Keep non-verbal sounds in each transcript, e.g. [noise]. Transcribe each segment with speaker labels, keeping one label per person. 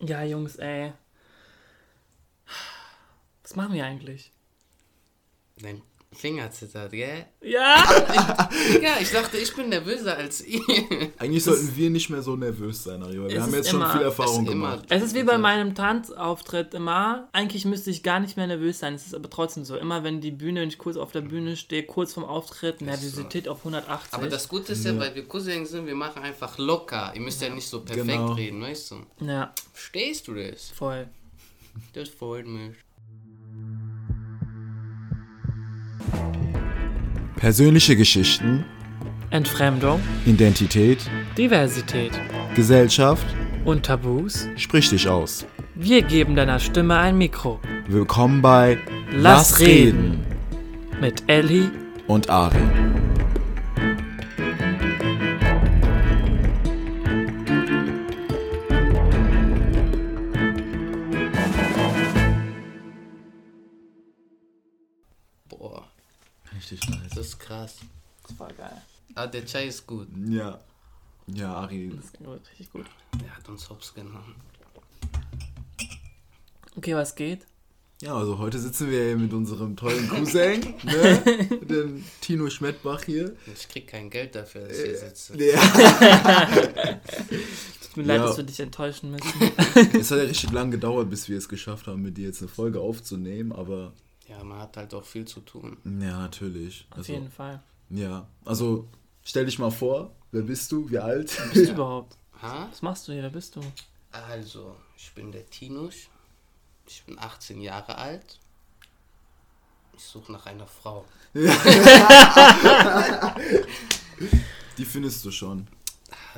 Speaker 1: Ja, Jungs, ey. Was machen wir eigentlich?
Speaker 2: Dein Finger zittert, gell?
Speaker 1: Ja!
Speaker 2: Ja, ich dachte, ich bin nervöser als ihr.
Speaker 3: Eigentlich sollten wir nicht mehr so nervös sein, Arriva. Wir haben jetzt schon
Speaker 1: immer-
Speaker 3: viel
Speaker 2: es
Speaker 3: Erfahrung gemacht.
Speaker 1: Es ist wie bei meinem Tanzauftritt immer. Eigentlich müsste ich gar nicht mehr nervös sein. Es ist aber trotzdem so. Immer wenn die Bühne, wenn ich kurz auf der Bühne stehe, kurz vorm Auftritt, Nervosität auf 180.
Speaker 2: Aber das Gute ist ja, weil wir Cousins sind, wir machen einfach locker. Ihr müsst ja, nicht so perfekt
Speaker 3: Genau.
Speaker 2: reden, weißt du?
Speaker 1: ja,
Speaker 2: Verstehst du das?
Speaker 1: voll.
Speaker 2: Das freut mich.
Speaker 3: Persönliche Geschichten,
Speaker 1: Entfremdung,
Speaker 3: Identität,
Speaker 1: Diversität
Speaker 3: Gesellschaft,
Speaker 1: und Tabus.
Speaker 3: sprich dich aus.
Speaker 1: Wir geben deiner Stimme ein Mikro.
Speaker 3: Willkommen bei
Speaker 1: Lass reden. Mit Ellie
Speaker 3: und Ari.
Speaker 2: Boah,
Speaker 3: Richtig
Speaker 2: krass.
Speaker 1: Das war geil.
Speaker 2: Ah, der Chai ist gut.
Speaker 3: Ja. Ja, Ari.
Speaker 1: Das ging richtig gut.
Speaker 2: Der hat uns hops genommen.
Speaker 1: Okay, was geht?
Speaker 3: Ja, also heute sitzen wir hier mit unserem tollen Cousin, [laughs] ne? dem Tino Schmettbach hier.
Speaker 2: Ich krieg kein Geld dafür, dass ich hier sitze.
Speaker 3: Ja. [laughs]
Speaker 1: Tut mir leid,
Speaker 3: Ja.
Speaker 1: dass wir dich enttäuschen müssen.
Speaker 3: Es hat ja richtig lang gedauert, bis wir es geschafft haben, mit dir jetzt eine Folge aufzunehmen, aber
Speaker 2: Ja, man hat halt auch viel zu tun.
Speaker 3: ja, natürlich.
Speaker 1: Auf
Speaker 3: Also,
Speaker 1: jeden Fall.
Speaker 3: ja, also stell dich mal vor, wer bist du, wie alt?
Speaker 1: Was bist du [laughs] überhaupt?
Speaker 2: Ha?
Speaker 1: Was machst du hier? Wer bist du?
Speaker 2: Also, ich bin der Tinusch. Ich bin 18 Jahre alt. Ich suche nach einer Frau. [laughs]
Speaker 3: Die findest du schon.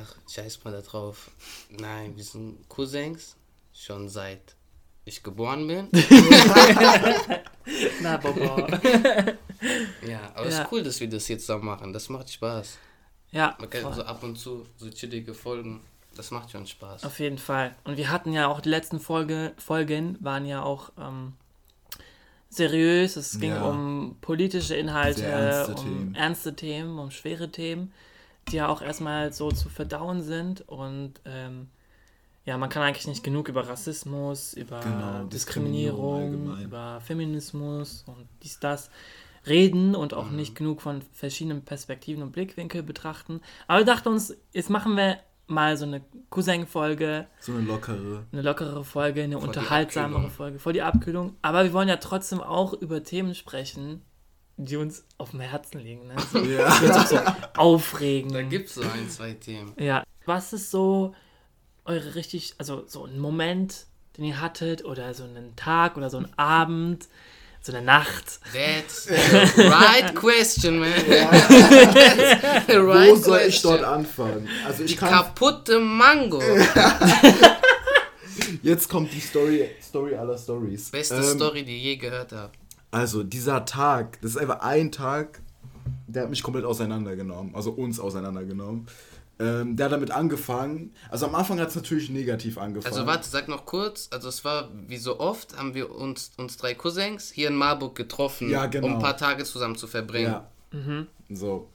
Speaker 2: Ach, scheiß mal da drauf. Nein, wir sind Cousins. Schon seit ich geboren bin. [laughs] [laughs]
Speaker 1: Na, Bobo. [laughs]
Speaker 2: Ja, aber es
Speaker 1: Ja.
Speaker 2: ist cool, dass wir das jetzt da machen. Das macht Spaß.
Speaker 1: ja,
Speaker 2: Man kann
Speaker 1: voll.
Speaker 2: so ab und zu so chillige Folgen. Das macht schon Spaß.
Speaker 1: auf jeden Fall. Und wir hatten ja auch die letzten Folge, Folgen, waren ja auch ähm, seriös. Es ging
Speaker 3: Ja.
Speaker 1: um politische Inhalte,
Speaker 3: ernste
Speaker 1: um
Speaker 3: Themen.
Speaker 1: ernste Themen, um schwere Themen, die ja auch erstmal so zu verdauen sind. Und ähm, ja, man kann eigentlich nicht genug über Rassismus, über
Speaker 3: Genau, Diskriminierung
Speaker 1: Diskriminierung, über Feminismus und dies, das reden und
Speaker 3: Mhm.
Speaker 1: auch nicht genug von verschiedenen Perspektiven und Blickwinkel betrachten. Aber wir dachten uns, jetzt machen wir mal so eine Cousin-Folge,
Speaker 3: So eine lockere.
Speaker 1: eine lockere Folge, eine unterhaltsamere. Folge, vor die Abkühlung. Aber wir wollen ja trotzdem auch über Themen sprechen, die uns auf dem Herzen liegen. Ne? So, [laughs]
Speaker 3: Ja.
Speaker 1: die uns auch so aufregen.
Speaker 2: Da gibt es so ein, zwei Themen.
Speaker 1: Ja. Was ist so eure richtig, also so ein Moment, den ihr hattet oder so einen Tag oder so ein Abend, so eine Nacht?
Speaker 2: That's the right question, man. [laughs] That's the right
Speaker 3: Wo soll ich
Speaker 2: question.
Speaker 3: dort anfangen? Also ich
Speaker 2: Die
Speaker 3: kann.
Speaker 2: kaputte Mango. [laughs]
Speaker 3: Jetzt kommt die Story, Story aller Stories.
Speaker 2: Beste
Speaker 3: Ähm,
Speaker 2: Story, die ich je gehört habe.
Speaker 3: Also dieser Tag, das ist einfach ein Tag, der hat mich komplett auseinandergenommen, also uns auseinandergenommen. Ähm, der hat damit angefangen. Also am Anfang hat es natürlich negativ angefangen.
Speaker 2: Also warte, sag noch kurz. Also es war wie so oft, haben wir uns, uns drei Cousins hier in Marburg getroffen,
Speaker 3: Ja, genau.
Speaker 2: um ein paar Tage zusammen zu verbringen.
Speaker 3: Ja. So.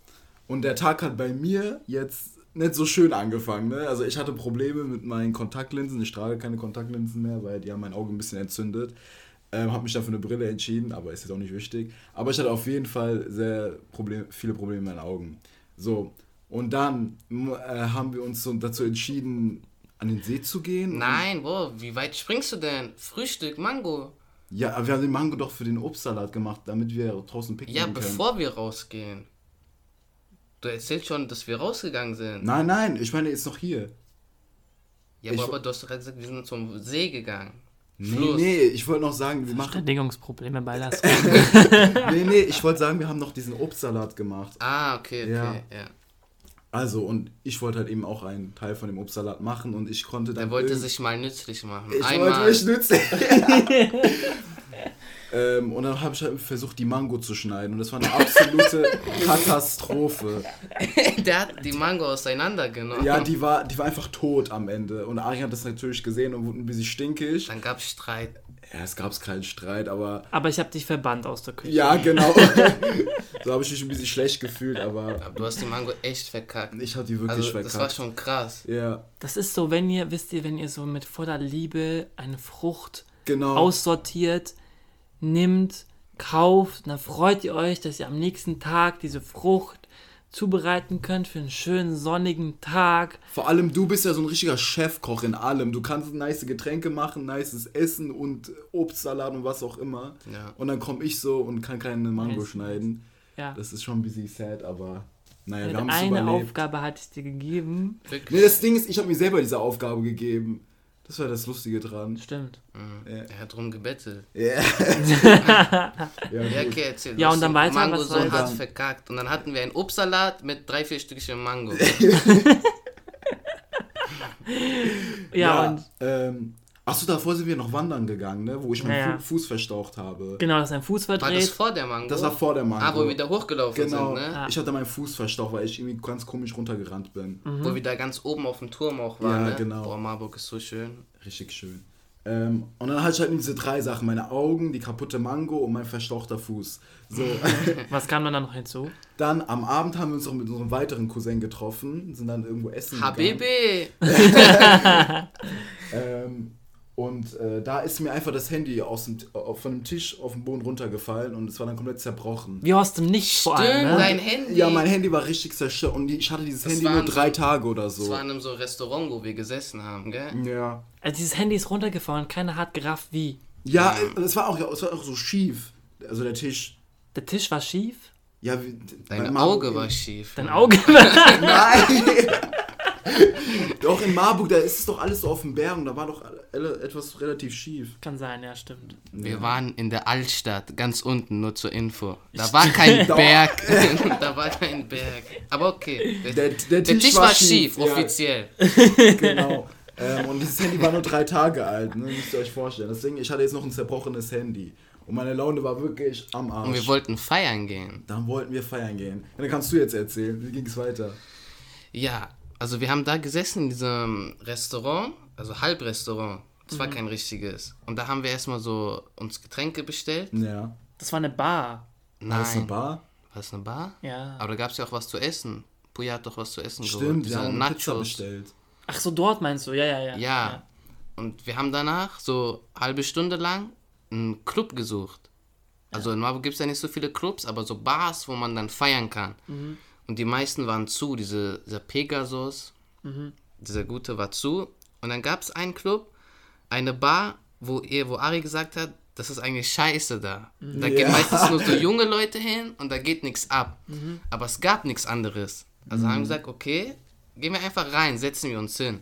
Speaker 3: Und der Tag hat bei mir jetzt nicht so schön angefangen. Ne? Also ich hatte Probleme mit meinen Kontaktlinsen. Ich trage keine Kontaktlinsen mehr, weil die haben mein Auge ein bisschen entzündet. Ähm, habe mich dafür eine Brille entschieden, aber ist jetzt auch nicht wichtig. Aber ich hatte auf jeden Fall sehr Problem, viele Probleme mit meinen Augen. So. Und dann äh, haben wir uns so dazu entschieden, an den See zu gehen.
Speaker 2: Nein, boah, wie weit springst du denn? Frühstück, Mango.
Speaker 3: Ja, aber wir haben den Mango doch für den Obstsalat gemacht, damit wir draußen picknicken
Speaker 2: Ja,
Speaker 3: können.
Speaker 2: bevor wir rausgehen. Du erzählst schon, dass wir rausgegangen sind.
Speaker 3: Nein, nein, ich meine, er ist noch hier.
Speaker 2: Ja,
Speaker 3: Ich-
Speaker 2: aber, aber du hast doch gerade gesagt, wir sind zum See gegangen.
Speaker 3: Nee,
Speaker 2: Fluss.
Speaker 3: nee, ich wollte noch sagen, wir machen.
Speaker 1: Verständigungsprobleme bei Lass. [laughs]
Speaker 3: Nee, nee, ich wollte sagen, wir haben noch diesen Obstsalat gemacht.
Speaker 2: Ah, okay, okay,
Speaker 3: Ja.
Speaker 2: ja.
Speaker 3: Also, und ich wollte halt eben auch einen Teil von dem Obstsalat machen und ich konnte dann.
Speaker 2: Der wollte sich mal nützlich machen.
Speaker 3: Ich
Speaker 2: Einmal.
Speaker 3: wollte mich nützen. [laughs] ähm, und dann habe ich halt versucht, die Mango zu schneiden und das war eine absolute [laughs] Katastrophe.
Speaker 2: Der hat die Mango auseinandergenommen.
Speaker 3: Ja, die war, die war einfach tot am Ende. Und Ari hat das natürlich gesehen und wurde ein bisschen stinkig.
Speaker 2: Dann gab es Streit.
Speaker 3: Ja, es gab keinen Streit, aber.
Speaker 1: Aber ich habe dich verbannt aus der Küche.
Speaker 3: Ja, [laughs] genau. [laughs] so habe ich mich ein bisschen schlecht gefühlt, aber.
Speaker 2: Aber du hast die Mango echt verkackt.
Speaker 3: Ich hatte die wirklich
Speaker 2: Also,
Speaker 3: verkackt.
Speaker 2: das war schon krass.
Speaker 3: Ja,
Speaker 1: Das ist so, wenn ihr, wisst ihr, wenn ihr so mit voller Liebe eine Frucht
Speaker 3: genau.
Speaker 1: aussortiert, nimmt, kauft, dann freut ihr euch, dass ihr am nächsten Tag diese Frucht zubereiten könnt für einen schönen sonnigen Tag.
Speaker 3: Vor allem, du bist ja so ein richtiger Chefkoch in allem. Du kannst nice Getränke machen, nices Essen und Obstsalat und was auch immer.
Speaker 2: Ja.
Speaker 3: Und dann komme ich so und kann keine Mango
Speaker 1: Nice,
Speaker 3: schneiden.
Speaker 1: Ja.
Speaker 3: Das ist schon ein bisschen sad, aber naja, wir haben es
Speaker 1: eine
Speaker 3: überlebt.
Speaker 1: Aufgabe hatte ich dir gegeben.
Speaker 3: Nee, das Ding ist, ich habe mir selber diese Aufgabe gegeben. Das war das Lustige dran.
Speaker 1: Stimmt.
Speaker 2: Mhm.
Speaker 3: Ja.
Speaker 2: Er hat drum gebettelt.
Speaker 3: Ja. [laughs]
Speaker 2: Ja,
Speaker 3: ja,
Speaker 2: okay, erzähl.
Speaker 1: Ja, und dann weiter,
Speaker 2: Mango
Speaker 1: was
Speaker 2: so hart
Speaker 3: dann?
Speaker 2: verkackt. Und dann hatten wir einen Obstsalat mit drei, vier Stückchen Mango. [laughs]
Speaker 1: Ja, und
Speaker 3: ähm, achso, davor sind wir noch wandern gegangen, ne? Wo ich meinen
Speaker 1: Ja, ja.
Speaker 3: Fu Fuß verstaucht habe.
Speaker 1: genau, dass dein Fuß
Speaker 2: War das
Speaker 1: verdreht.
Speaker 2: vor der Mango?
Speaker 3: Das war vor der Mango.
Speaker 2: Ah, wo wir wieder hochgelaufen
Speaker 3: Genau.
Speaker 2: sind, ne?
Speaker 1: Ah.
Speaker 3: Ich hatte meinen Fuß verstaucht, weil ich irgendwie ganz komisch runtergerannt bin.
Speaker 2: Wo wir da ganz oben auf dem Turm auch waren,
Speaker 3: Ja,
Speaker 2: ne?
Speaker 3: genau.
Speaker 2: Boah, Marburg ist so schön.
Speaker 3: Richtig schön. Ähm, und dann hatte ich halt diese drei Sachen: meine Augen, die kaputte Mango und mein verstauchter Fuß. So. [laughs] [laughs]
Speaker 1: Was kam dann da noch hinzu?
Speaker 3: dann am Abend haben wir uns noch mit unserem weiteren Cousin getroffen, sind dann irgendwo essen gegangen.
Speaker 2: HBB! [laughs]
Speaker 3: Ähm, und äh, da ist mir einfach das Handy aus dem, äh, von dem Tisch auf den Boden runtergefallen und es war dann komplett zerbrochen.
Speaker 1: Wie aus dem Nichts vor allem,
Speaker 2: Stimmt,
Speaker 1: ne?
Speaker 2: dein Handy.
Speaker 3: Ja, mein Handy war richtig zerstört und ich hatte dieses
Speaker 2: Das
Speaker 3: Handy nur drei
Speaker 2: so-
Speaker 3: Tage oder
Speaker 2: Das
Speaker 3: so.
Speaker 2: war in einem so Restaurant, wo wir gesessen haben, gell?
Speaker 3: Ja.
Speaker 1: Also dieses Handy ist runtergefallen, keiner hat gerafft, wie.
Speaker 3: Ja, äh, es war, auch, es war auch so schief. Also der Tisch.
Speaker 1: Der Tisch war schief,
Speaker 3: Ja, wie,
Speaker 2: Dein Auge war schief.
Speaker 1: dein Auge. [laughs]
Speaker 3: Nein! [laughs] doch in Marburg, da ist es doch alles so auf dem Berg und da war doch etwas relativ schief.
Speaker 1: Kann sein, ja, stimmt.
Speaker 2: Wir waren in der Altstadt, ganz unten, nur zur Info. Da war [laughs] kein. Berg. [laughs] da war kein Berg. Aber okay. Der,
Speaker 3: Der, der,
Speaker 2: der Tisch, war schief,
Speaker 3: ja,
Speaker 2: offiziell. [laughs]
Speaker 3: Genau. ähm, und dieses Handy war nur drei Tage alt, ne? müsst ihr euch vorstellen. Deswegen, ich hatte jetzt noch ein zerbrochenes Handy. Und meine Laune war wirklich am Arsch.
Speaker 2: Und wir wollten feiern gehen.
Speaker 3: dann wollten wir feiern gehen. Ja, dann kannst du jetzt erzählen, wie ging es weiter?
Speaker 2: Ja, also wir haben da gesessen in diesem Restaurant, also Halbrestaurant. Das
Speaker 3: Mhm.
Speaker 2: war kein richtiges. Und da haben wir erstmal so uns Getränke bestellt.
Speaker 3: Ja.
Speaker 1: Das war eine Bar.
Speaker 3: War das eine
Speaker 2: Nein.
Speaker 3: Bar?
Speaker 2: War das eine Bar?
Speaker 1: Ja.
Speaker 2: Aber da gab es ja auch was zu essen. Puya hat doch was zu essen geholt.
Speaker 3: Stimmt, wir haben eine Pizza bestellt.
Speaker 1: Ach so, dort meinst du? Ja, ja, ja.
Speaker 2: Ja. Und wir haben danach so halbe Stunde lang einen Club gesucht. Also in Marburg gibt es ja nicht so viele Clubs, aber so Bars, wo man dann feiern kann. Und die meisten waren zu. Diese, dieser Pegasus, dieser gute war zu. Und dann gab es einen Club, eine Bar, wo, ihr, wo Ari gesagt hat, das ist eigentlich scheiße da. Da gehen
Speaker 3: Ja.
Speaker 2: meistens nur so [laughs] junge Leute hin und da geht nichts ab. Aber es gab nichts anderes. Also haben wir gesagt, okay, gehen wir einfach rein, setzen wir uns hin.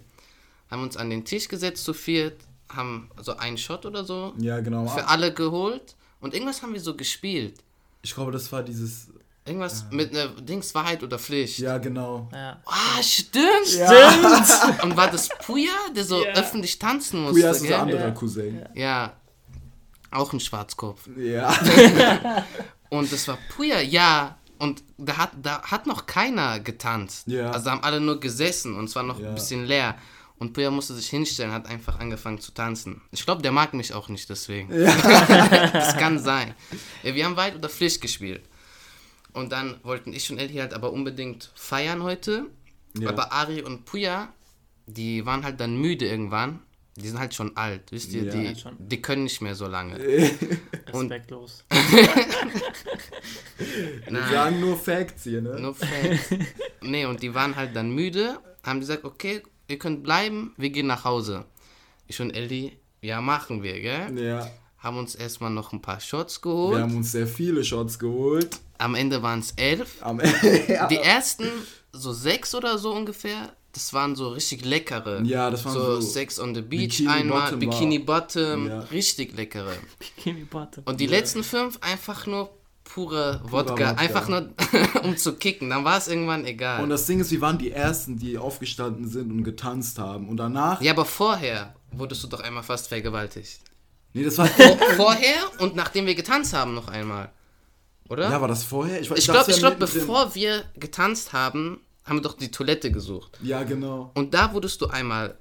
Speaker 2: Haben uns an den Tisch gesetzt zu viert, haben so einen Shot oder so
Speaker 3: Ja, genau.
Speaker 2: für alle geholt und irgendwas haben wir so gespielt.
Speaker 3: Ich glaube, das war dieses.
Speaker 2: Irgendwas mit einer Dings Wahrheit oder Pflicht.
Speaker 3: Ja, genau.
Speaker 1: Ja.
Speaker 2: Ah, stimmt.
Speaker 1: Stimmt!
Speaker 2: Und war das Puya, der so
Speaker 1: Ja.
Speaker 2: öffentlich tanzen musste?
Speaker 3: Puya ist
Speaker 2: gell?
Speaker 3: unser anderer
Speaker 1: Ja.
Speaker 3: Cousin.
Speaker 2: Ja. Auch ein Schwarzkopf.
Speaker 3: Ja. [laughs]
Speaker 2: Und das war Puya, ja. Und da hat, da hat noch keiner getanzt.
Speaker 3: Ja.
Speaker 2: Also haben alle nur gesessen und es war noch
Speaker 3: Ja.
Speaker 2: ein bisschen leer. Und Puya musste sich hinstellen, hat einfach angefangen zu tanzen. Ich glaube, der mag mich auch nicht deswegen. [laughs] das kann sein. Ja, wir haben Weit oder Pflicht gespielt. Und dann wollten ich und Ellie halt aber unbedingt feiern heute.
Speaker 3: Ja.
Speaker 2: Aber Ari und Puya, die waren halt dann müde irgendwann. Die sind halt schon alt, wisst ihr?
Speaker 3: Ja.
Speaker 2: Die,
Speaker 1: schon.
Speaker 2: die können nicht mehr so lange. [laughs]
Speaker 1: Respektlos. [laughs]
Speaker 3: Wir sagen nur Facts hier, ne?
Speaker 2: No Facts. nee, und die waren halt dann müde, haben gesagt, okay, ihr könnt bleiben, wir gehen nach Hause. Ich und Ellie, ja, machen wir, gell?
Speaker 3: Ja.
Speaker 2: Haben uns erstmal noch ein paar Shots
Speaker 3: Wir
Speaker 2: geholt.
Speaker 3: haben uns sehr viele Shots geholt.
Speaker 2: Am Ende waren es elf. [laughs]
Speaker 3: Ja.
Speaker 2: Die ersten, so sechs oder so ungefähr, das waren so richtig leckere.
Speaker 3: Ja, das waren
Speaker 2: so.
Speaker 3: so
Speaker 2: Sex on the Beach
Speaker 3: Bikini
Speaker 2: einmal,
Speaker 3: Bottom
Speaker 2: Bikini
Speaker 3: war-
Speaker 2: Bottom,
Speaker 3: Ja.
Speaker 2: richtig leckere. [laughs]
Speaker 1: Bikini Bottom.
Speaker 2: Und die letzten fünf einfach nur pure Wodka,
Speaker 3: Wodka.
Speaker 2: einfach nur [laughs] um zu kicken. Dann war es irgendwann egal.
Speaker 3: Und das Ding ist, wir waren die Ersten, die aufgestanden sind und getanzt haben. Und danach.
Speaker 2: Ja, aber vorher wurdest du doch einmal fast vergewaltigt.
Speaker 3: Nee, das war.
Speaker 2: Vor, vorher und nachdem wir getanzt haben noch einmal. Oder?
Speaker 3: ja, war das vorher?
Speaker 2: ich glaube, ich glaub,
Speaker 3: mittendrin-
Speaker 2: bevor wir getanzt haben, haben wir doch die Toilette gesucht.
Speaker 3: Ja, genau.
Speaker 2: Und da wurdest du einmal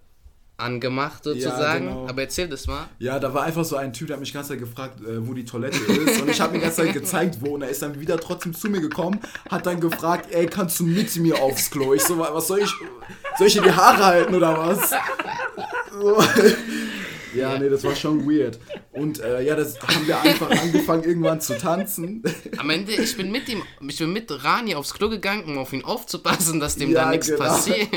Speaker 2: angemacht sozusagen.
Speaker 3: genau.
Speaker 2: Aber erzähl das mal.
Speaker 3: Ja, da war einfach so ein Typ, der hat mich die ganze Zeit gefragt, äh, wo die Toilette ist. Und ich habe ihm die ganze Zeit gezeigt, wo. Und er ist dann wieder trotzdem zu mir gekommen, hat dann gefragt, ey, kannst du mit mir aufs Klo? Ich so, was soll ich, soll ich dir die Haare halten oder was? So. [laughs] Ja, nee, das war schon weird. Und äh, ja, das haben wir einfach angefangen, irgendwann zu tanzen.
Speaker 2: Am Ende, ich bin mit ihm, ich bin mit Rani aufs Klo gegangen, um auf ihn aufzupassen, dass dem
Speaker 3: Ja,
Speaker 2: da nichts
Speaker 3: genau.
Speaker 2: passiert.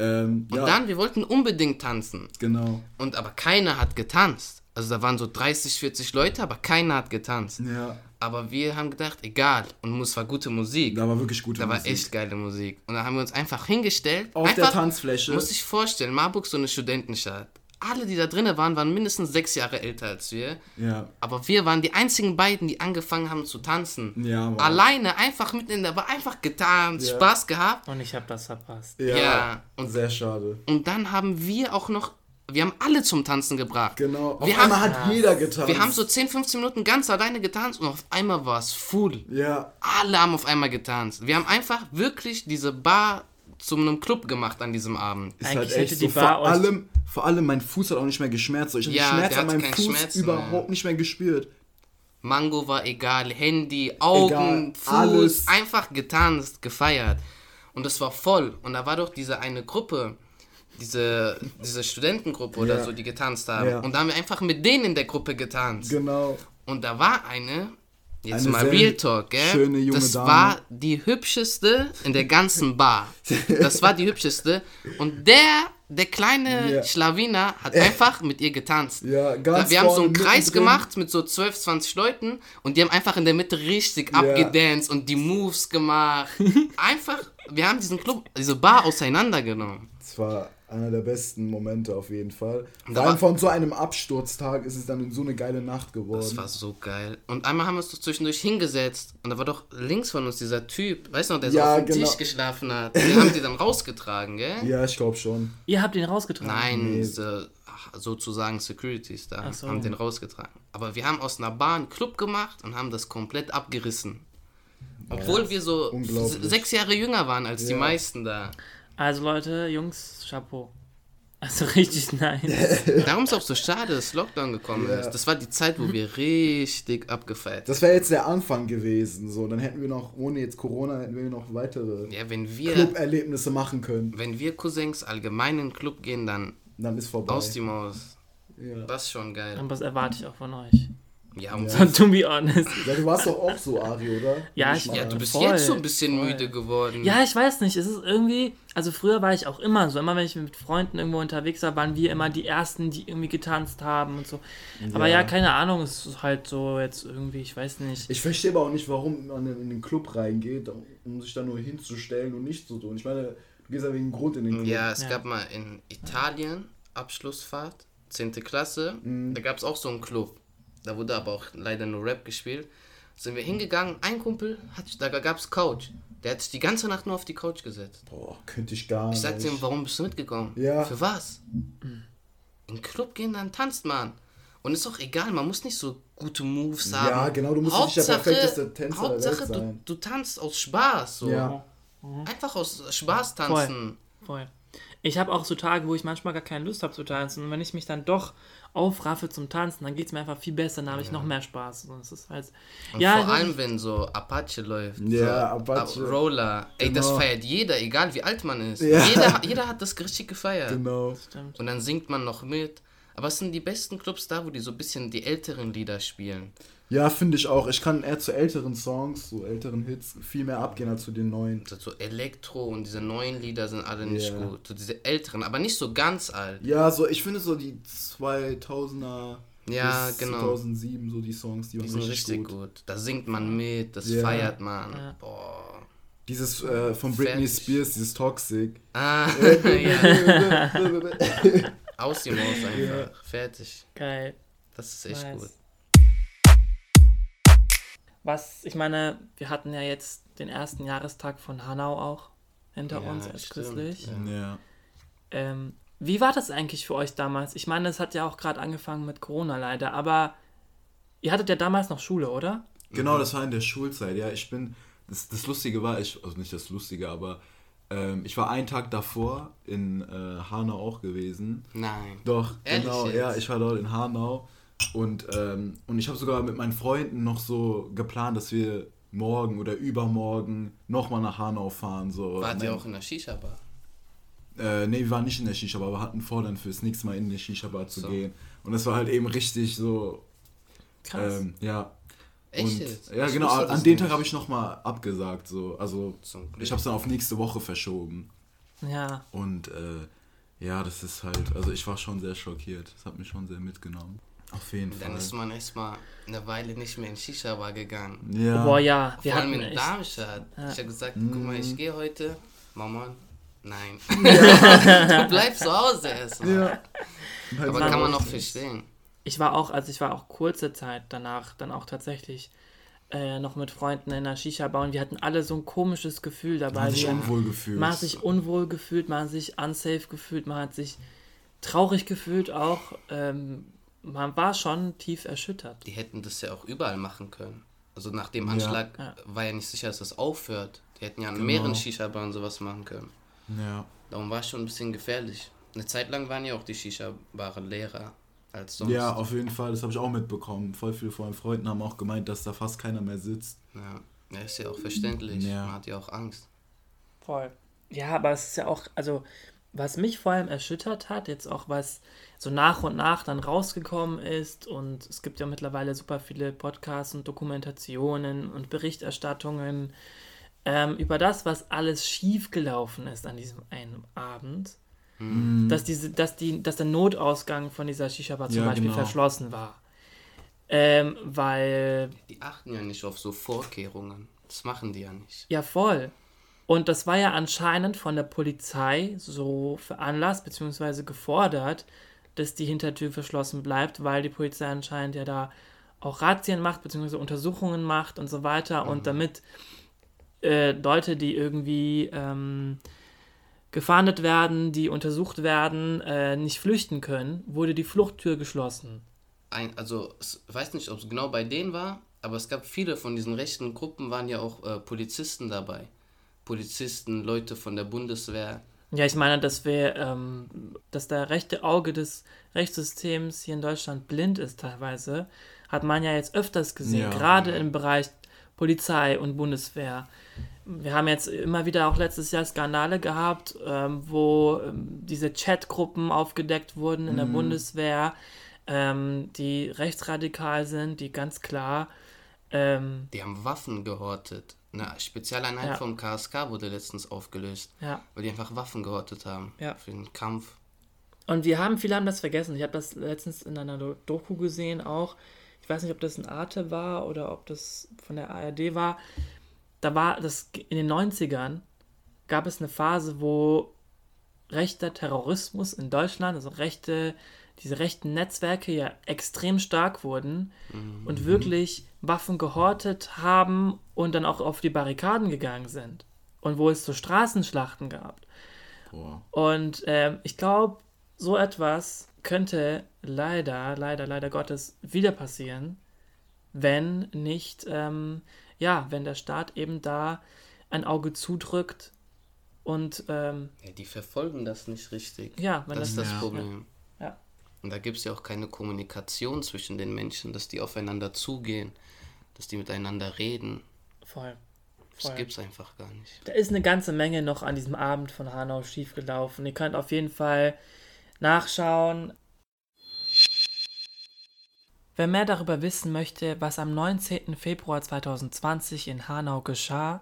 Speaker 3: Ähm,
Speaker 2: Und
Speaker 3: ja,
Speaker 2: dann, wir wollten unbedingt tanzen.
Speaker 3: genau.
Speaker 2: Und aber keiner hat getanzt. Also da waren so 30, 40 Leute, aber keiner hat getanzt.
Speaker 3: Ja,
Speaker 2: Aber wir haben gedacht, egal. Und es war gute Musik.
Speaker 3: da war wirklich gute
Speaker 2: Da war
Speaker 3: Musik.
Speaker 2: echt geile Musik. Und da haben wir uns einfach hingestellt.
Speaker 3: Auf
Speaker 2: einfach,
Speaker 3: der Tanzfläche.
Speaker 2: Muss ich vorstellen, Marburg so eine Studentenstadt. Alle, die da drinnen waren, waren mindestens sechs Jahre älter als wir.
Speaker 3: Ja,
Speaker 2: Aber wir waren die einzigen beiden, die angefangen haben zu tanzen.
Speaker 3: Ja, Mann.
Speaker 2: Alleine, einfach mitten in der, war einfach getanzt,
Speaker 3: Ja.
Speaker 2: Spaß gehabt.
Speaker 1: Und ich habe das verpasst.
Speaker 3: ja,
Speaker 2: Ja, und-
Speaker 3: sehr schade.
Speaker 2: Und dann haben wir auch noch, wir haben alle zum Tanzen gebracht.
Speaker 3: Genau. Auf
Speaker 2: Wir
Speaker 3: einmal
Speaker 2: haben-
Speaker 3: hat jeder getanzt.
Speaker 2: Wir haben so 10, 15 Minuten ganz alleine getanzt und auf einmal war es full.
Speaker 3: Ja,
Speaker 2: Alle haben auf einmal getanzt. Wir haben einfach wirklich diese Bar zu einem Club gemacht an diesem Abend.
Speaker 3: ist
Speaker 1: Eigentlich
Speaker 3: halt
Speaker 1: hätte
Speaker 3: echt
Speaker 1: die
Speaker 3: so.
Speaker 1: Bar
Speaker 3: Vor allem, vor allem, mein Fuß hat auch nicht mehr geschmerzt. So, ich habe
Speaker 2: Ja,
Speaker 3: Schmerz an meinem Fuß
Speaker 2: Schmerzen
Speaker 3: überhaupt nicht mehr gespürt.
Speaker 2: Mango war egal, Handy, Augen,
Speaker 3: Egal,
Speaker 2: Fuß,
Speaker 3: alles.
Speaker 2: einfach getanzt, gefeiert. Und das war voll. Und da war doch diese eine Gruppe, diese, diese Studentengruppe oder
Speaker 3: Ja.
Speaker 2: so, die getanzt haben.
Speaker 3: Ja.
Speaker 2: Und da haben wir einfach mit denen in der Gruppe getanzt.
Speaker 3: Genau.
Speaker 2: Und da war eine, jetzt mal Real Talk, gell?
Speaker 3: schöne junge
Speaker 2: das
Speaker 3: Dame.
Speaker 2: war die hübscheste in der ganzen Bar. Das war die hübscheste. Und der, der kleine
Speaker 3: Ja.
Speaker 2: Schlawiner hat einfach mit ihr getanzt.
Speaker 3: Ja, ganz
Speaker 2: Wir haben so einen Kreis
Speaker 3: mittendrin.
Speaker 2: gemacht mit so 12, 20 Leuten und die haben einfach in der Mitte richtig abgedanced und die Moves gemacht. Einfach, wir haben diesen Club, diese Bar auseinandergenommen.
Speaker 3: Das war einer der besten Momente auf jeden Fall. Vor allem von so einem Absturztag ist es dann in so eine geile Nacht geworden.
Speaker 2: Das war so geil. Und einmal haben wir uns doch zwischendurch hingesetzt und da war doch links von uns dieser Typ, weißt du noch, der so
Speaker 3: Ja,
Speaker 2: auf dem
Speaker 3: genau.
Speaker 2: Tisch geschlafen hat. Wir haben die dann rausgetragen, gell?
Speaker 3: ja, ich glaube schon.
Speaker 1: Ihr habt ihn rausgetragen.
Speaker 2: Nein,
Speaker 3: Nee.
Speaker 2: diese, ach, sozusagen Securities da
Speaker 1: so.
Speaker 2: haben den rausgetragen. Aber wir haben aus einer Bar einen Club gemacht und haben das komplett abgerissen. Obwohl wir so sechs Jahre jünger waren als die
Speaker 3: Ja.
Speaker 2: meisten da.
Speaker 1: Also Leute, Jungs, Chapeau. Also [laughs] richtig nice.
Speaker 2: Darum ist auch so schade, dass Lockdown gekommen
Speaker 3: Ja.
Speaker 2: ist. Das war die Zeit, wo wir richtig abgefeiert
Speaker 3: Das wäre jetzt der Anfang gewesen. So, dann hätten wir noch, ohne jetzt Corona, hätten wir noch weitere
Speaker 2: Ja, wenn wir,
Speaker 3: Club-Erlebnisse machen können.
Speaker 2: wenn wir Cousins allgemein in den Club gehen, dann
Speaker 3: Dann ist vorbei.
Speaker 2: aus die Maus.
Speaker 3: ja.
Speaker 2: Das ist schon geil.
Speaker 1: Und was erwarte ich auch von euch?
Speaker 2: Ja, und
Speaker 1: So, to be honest.
Speaker 3: ja, du warst doch auch so, Ari, oder?
Speaker 1: Ja, ich-
Speaker 2: ja, du bist
Speaker 1: Voll,
Speaker 2: jetzt so ein bisschen
Speaker 1: voll.
Speaker 2: müde geworden.
Speaker 1: Ja, ich weiß nicht. Es ist irgendwie. Also früher war ich auch immer so. Immer wenn ich mit Freunden irgendwo unterwegs war, waren wir immer die Ersten, die irgendwie getanzt haben und so. Aber
Speaker 3: Ja.
Speaker 1: ja, keine Ahnung. Es ist halt so jetzt irgendwie, ich weiß nicht.
Speaker 3: Ich verstehe aber auch nicht, warum man in den Club reingeht, um sich da nur hinzustellen und nicht zu tun. Ich meine, du gehst ja wegen Grund in den Club.
Speaker 2: Ja, es
Speaker 1: Ja.
Speaker 2: gab mal in Italien Abschlussfahrt, 10. Klasse.
Speaker 3: Mhm.
Speaker 2: Da gab es auch so einen Club. Da wurde aber auch leider nur Rap gespielt. Sind wir hingegangen, ein Kumpel, hat, da gab es Couch. Der hat sich die ganze Nacht nur auf die Couch gesetzt.
Speaker 3: Boah, könnte ich gar
Speaker 2: Ich
Speaker 3: nicht.
Speaker 2: sagte ihm, warum bist du mitgekommen?
Speaker 3: Ja.
Speaker 2: Für was? In den Club gehen, dann tanzt man. Und ist auch egal, man muss nicht so gute Moves haben.
Speaker 3: Ja, genau, du musst nicht der perfekteste Tänzer der Welt
Speaker 2: Hauptsache,
Speaker 3: sein.
Speaker 2: Du, du tanzt aus Spaß. So.
Speaker 3: Ja.
Speaker 2: Einfach aus Spaß tanzen.
Speaker 1: Voll. Ich habe auch so Tage, wo ich manchmal gar keine Lust habe zu tanzen. Und wenn ich mich dann doch aufraffe zum Tanzen, dann geht es mir einfach viel besser, dann habe ich noch mehr Spaß. Und es ist halt.
Speaker 2: Und
Speaker 1: ja,
Speaker 2: vor allem, wenn so Apache läuft.
Speaker 3: Ja,
Speaker 2: so,
Speaker 3: Apache.
Speaker 2: Ab- Roller. Ey, das
Speaker 3: Genau.
Speaker 2: feiert jeder, egal wie alt man ist.
Speaker 3: Ja.
Speaker 2: Jeder, jeder hat das richtig gefeiert.
Speaker 3: Genau.
Speaker 1: stimmt.
Speaker 2: Und dann singt man noch mit. Aber es sind die besten Clubs da, wo die so ein bisschen die älteren Lieder spielen.
Speaker 3: Ja, finde ich auch. Ich kann eher zu älteren Songs, so älteren Hits, viel mehr abgehen als zu den neuen.
Speaker 2: So, so Elektro und diese neuen Lieder sind alle nicht
Speaker 3: Ja.
Speaker 2: gut. So diese älteren, aber nicht so ganz alt.
Speaker 3: Ja, so, ich finde so die 2000er
Speaker 2: Ja,
Speaker 3: bis
Speaker 2: genau.
Speaker 3: 2007, so die Songs, die,
Speaker 2: Die
Speaker 3: waren
Speaker 2: sind
Speaker 3: richtig,
Speaker 2: richtig
Speaker 3: gut.
Speaker 2: gut. Da singt man mit, das
Speaker 3: Ja.
Speaker 2: feiert man.
Speaker 1: Ja.
Speaker 2: Boah.
Speaker 3: Dieses äh, von Britney
Speaker 2: Fertig.
Speaker 3: Spears, dieses Toxic.
Speaker 2: Ah, [laughs] ja. [laughs] [laughs] [laughs]
Speaker 3: ja.
Speaker 2: Aus die Maus einfach. Fertig.
Speaker 1: Geil.
Speaker 2: Das ist echt
Speaker 1: Nice.
Speaker 2: gut.
Speaker 1: Was, ich meine, wir hatten ja jetzt den ersten Jahrestag von Hanau auch hinter
Speaker 2: Ja,
Speaker 1: uns
Speaker 2: stimmt,
Speaker 1: kürzlich.
Speaker 2: ja.
Speaker 3: ja.
Speaker 1: Ähm, wie war das eigentlich für euch damals? Ich meine, es hat ja auch gerade angefangen mit Corona leider, aber ihr hattet ja damals noch Schule, oder?
Speaker 3: Genau, das war in der Schulzeit. Ja, ich bin. Das, das Lustige war, ich, also nicht das Lustige, aber Ähm, ich war einen Tag davor in äh, Hanau auch gewesen.
Speaker 2: Nein.
Speaker 3: Doch,
Speaker 2: Ehrlich
Speaker 3: genau,
Speaker 2: jetzt?
Speaker 3: ja, ich war dort in Hanau. Und, ähm, und ich habe sogar mit meinen Freunden noch so geplant, dass wir morgen oder übermorgen nochmal nach Hanau fahren. So.
Speaker 2: Wart ihr
Speaker 3: Ne?
Speaker 2: auch in der Shisha-Bar?
Speaker 3: Äh, nee, wir waren nicht in der Shisha-Bar, aber hatten vor, dann fürs nächste Mal in die Shisha-Bar zu
Speaker 2: So.
Speaker 3: gehen. Und das war halt eben richtig so,
Speaker 1: Krass.
Speaker 3: ähm, ja.
Speaker 2: Echt
Speaker 3: und,
Speaker 2: jetzt?
Speaker 3: Ja,
Speaker 2: Ich
Speaker 3: genau, an
Speaker 2: nicht.
Speaker 3: Tag habe ich nochmal abgesagt. So. Also ich habe es dann auf nächste Woche verschoben.
Speaker 1: ja.
Speaker 3: Und äh, ja, das ist halt, also ich war schon sehr schockiert. Das hat mich schon sehr mitgenommen. Auf jeden
Speaker 2: Dann
Speaker 3: Fall.
Speaker 2: ist man erstmal eine Weile nicht mehr in Shisha-Bar gegangen.
Speaker 3: Ja.
Speaker 1: Boah, ja. Wir
Speaker 2: Vor allem in
Speaker 1: echt,
Speaker 2: Darmstadt.
Speaker 1: Ja.
Speaker 2: Ich habe gesagt,
Speaker 3: Mhm.
Speaker 2: guck mal, ich gehe heute. Mama, nein. [laughs] du bleibst zu Hause erstmal.
Speaker 3: Ja.
Speaker 2: Aber kann man noch
Speaker 1: richtig.
Speaker 2: verstehen.
Speaker 1: Ich war auch, also ich war auch kurze Zeit danach dann auch tatsächlich äh, noch mit Freunden in der Shisha-Bar und wir hatten alle so ein komisches Gefühl dabei.
Speaker 3: man hat sich unwohl gefühlt.
Speaker 1: Man hat sich unwohl gefühlt, man hat sich unsafe gefühlt, man hat sich traurig gefühlt auch. Ähm, man war schon tief erschüttert.
Speaker 2: Die hätten das ja auch überall machen können. Also nach dem. Anschlag
Speaker 1: Ja.
Speaker 2: war ja nicht sicher, dass das aufhört. Die hätten ja an
Speaker 3: Genau.
Speaker 2: mehreren Shisha-Baren sowas machen können.
Speaker 3: ja.
Speaker 2: Darum war es schon ein bisschen gefährlich. Eine Zeit lang waren ja auch die Shisha-Baren leerer als sonst.
Speaker 3: ja, auf jeden Fall, das habe ich auch mitbekommen. Voll viele von meinen Freunden haben auch gemeint, dass da fast keiner mehr sitzt.
Speaker 2: Ja, ja ist ja auch verständlich.
Speaker 3: Ja.
Speaker 2: Man hat ja auch Angst.
Speaker 1: Voll. Ja, aber es ist ja auch, also was mich vor allem erschüttert hat, jetzt auch was so nach und nach dann rausgekommen ist und es gibt ja mittlerweile super viele Podcasts und Dokumentationen und Berichterstattungen ähm, über das, was alles schiefgelaufen ist an diesem einen Abend.
Speaker 3: Mhm.
Speaker 1: Dass, diese, dass, die, dass der Notausgang von dieser Shisha-Bar zum
Speaker 3: Ja,
Speaker 1: Beispiel
Speaker 3: genau.
Speaker 1: verschlossen war. Ähm, weil
Speaker 2: Die achten ja nicht auf so Vorkehrungen. Das machen die ja nicht.
Speaker 1: Ja, voll. Und das war ja anscheinend von der Polizei so veranlasst bzw. gefordert, dass die Hintertür verschlossen bleibt, weil die Polizei anscheinend ja da auch Razzien macht bzw. Untersuchungen macht und so weiter. Und damit äh, Leute, die irgendwie ähm, gefahndet werden, die untersucht werden, äh, nicht flüchten können, wurde die Fluchttür geschlossen.
Speaker 2: Ein, also, ich weiß nicht, ob es genau bei denen war, aber es gab viele von diesen rechten Gruppen, waren ja auch äh, Polizisten dabei. Polizisten, Leute von der Bundeswehr.
Speaker 1: Ja, ich meine, dass wir, ähm, dass der rechte Auge des Rechtssystems hier in Deutschland blind ist teilweise, hat man ja jetzt öfters gesehen,
Speaker 3: Ja.
Speaker 1: gerade im Bereich Polizei und Bundeswehr. Wir haben jetzt immer wieder auch letztes Jahr Skandale gehabt, ähm, wo ähm, diese Chatgruppen aufgedeckt wurden in der Bundeswehr, ähm, die rechtsradikal sind, die ganz klar ähm,
Speaker 2: Die haben Waffen gehortet. Eine Spezialeinheit
Speaker 1: Ja.
Speaker 2: vom KSK wurde letztens aufgelöst,
Speaker 1: ja,
Speaker 2: weil die einfach Waffen gehortet haben
Speaker 1: Ja.
Speaker 2: für den Kampf.
Speaker 1: Und wir haben, viele haben das vergessen. Ich habe das letztens in einer Do- Doku gesehen auch. Ich weiß nicht, ob das ein Arte war oder ob das von der ARD war. Da war das in den 90ern gab es eine Phase, wo rechter Terrorismus in Deutschland, also rechte, diese rechten Netzwerke ja extrem stark wurden und wirklich Waffen gehortet haben und dann auch auf die Barrikaden gegangen sind. Und wo es so Straßenschlachten gab.
Speaker 3: Boah.
Speaker 1: Und ähm, ich glaube, so etwas könnte leider, leider, leider Gottes wieder passieren, wenn nicht, ähm, ja, wenn der Staat eben da ein Auge zudrückt und ähm,
Speaker 2: Ja, die verfolgen das nicht richtig.
Speaker 1: ja, wenn
Speaker 2: das ist
Speaker 1: das,
Speaker 2: das
Speaker 3: Ja.
Speaker 2: Problem.
Speaker 1: Ja.
Speaker 2: Und da gibt es ja auch keine Kommunikation zwischen den Menschen, dass die aufeinander zugehen, dass die miteinander reden.
Speaker 1: voll.
Speaker 2: Das
Speaker 1: Voll.
Speaker 2: gibt es einfach gar nicht.
Speaker 1: Da ist eine ganze Menge noch an diesem Abend von Hanau schiefgelaufen. Ihr könnt auf jeden Fall nachschauen. Wer mehr darüber wissen möchte, was am 19. Februar 2020 in Hanau geschah,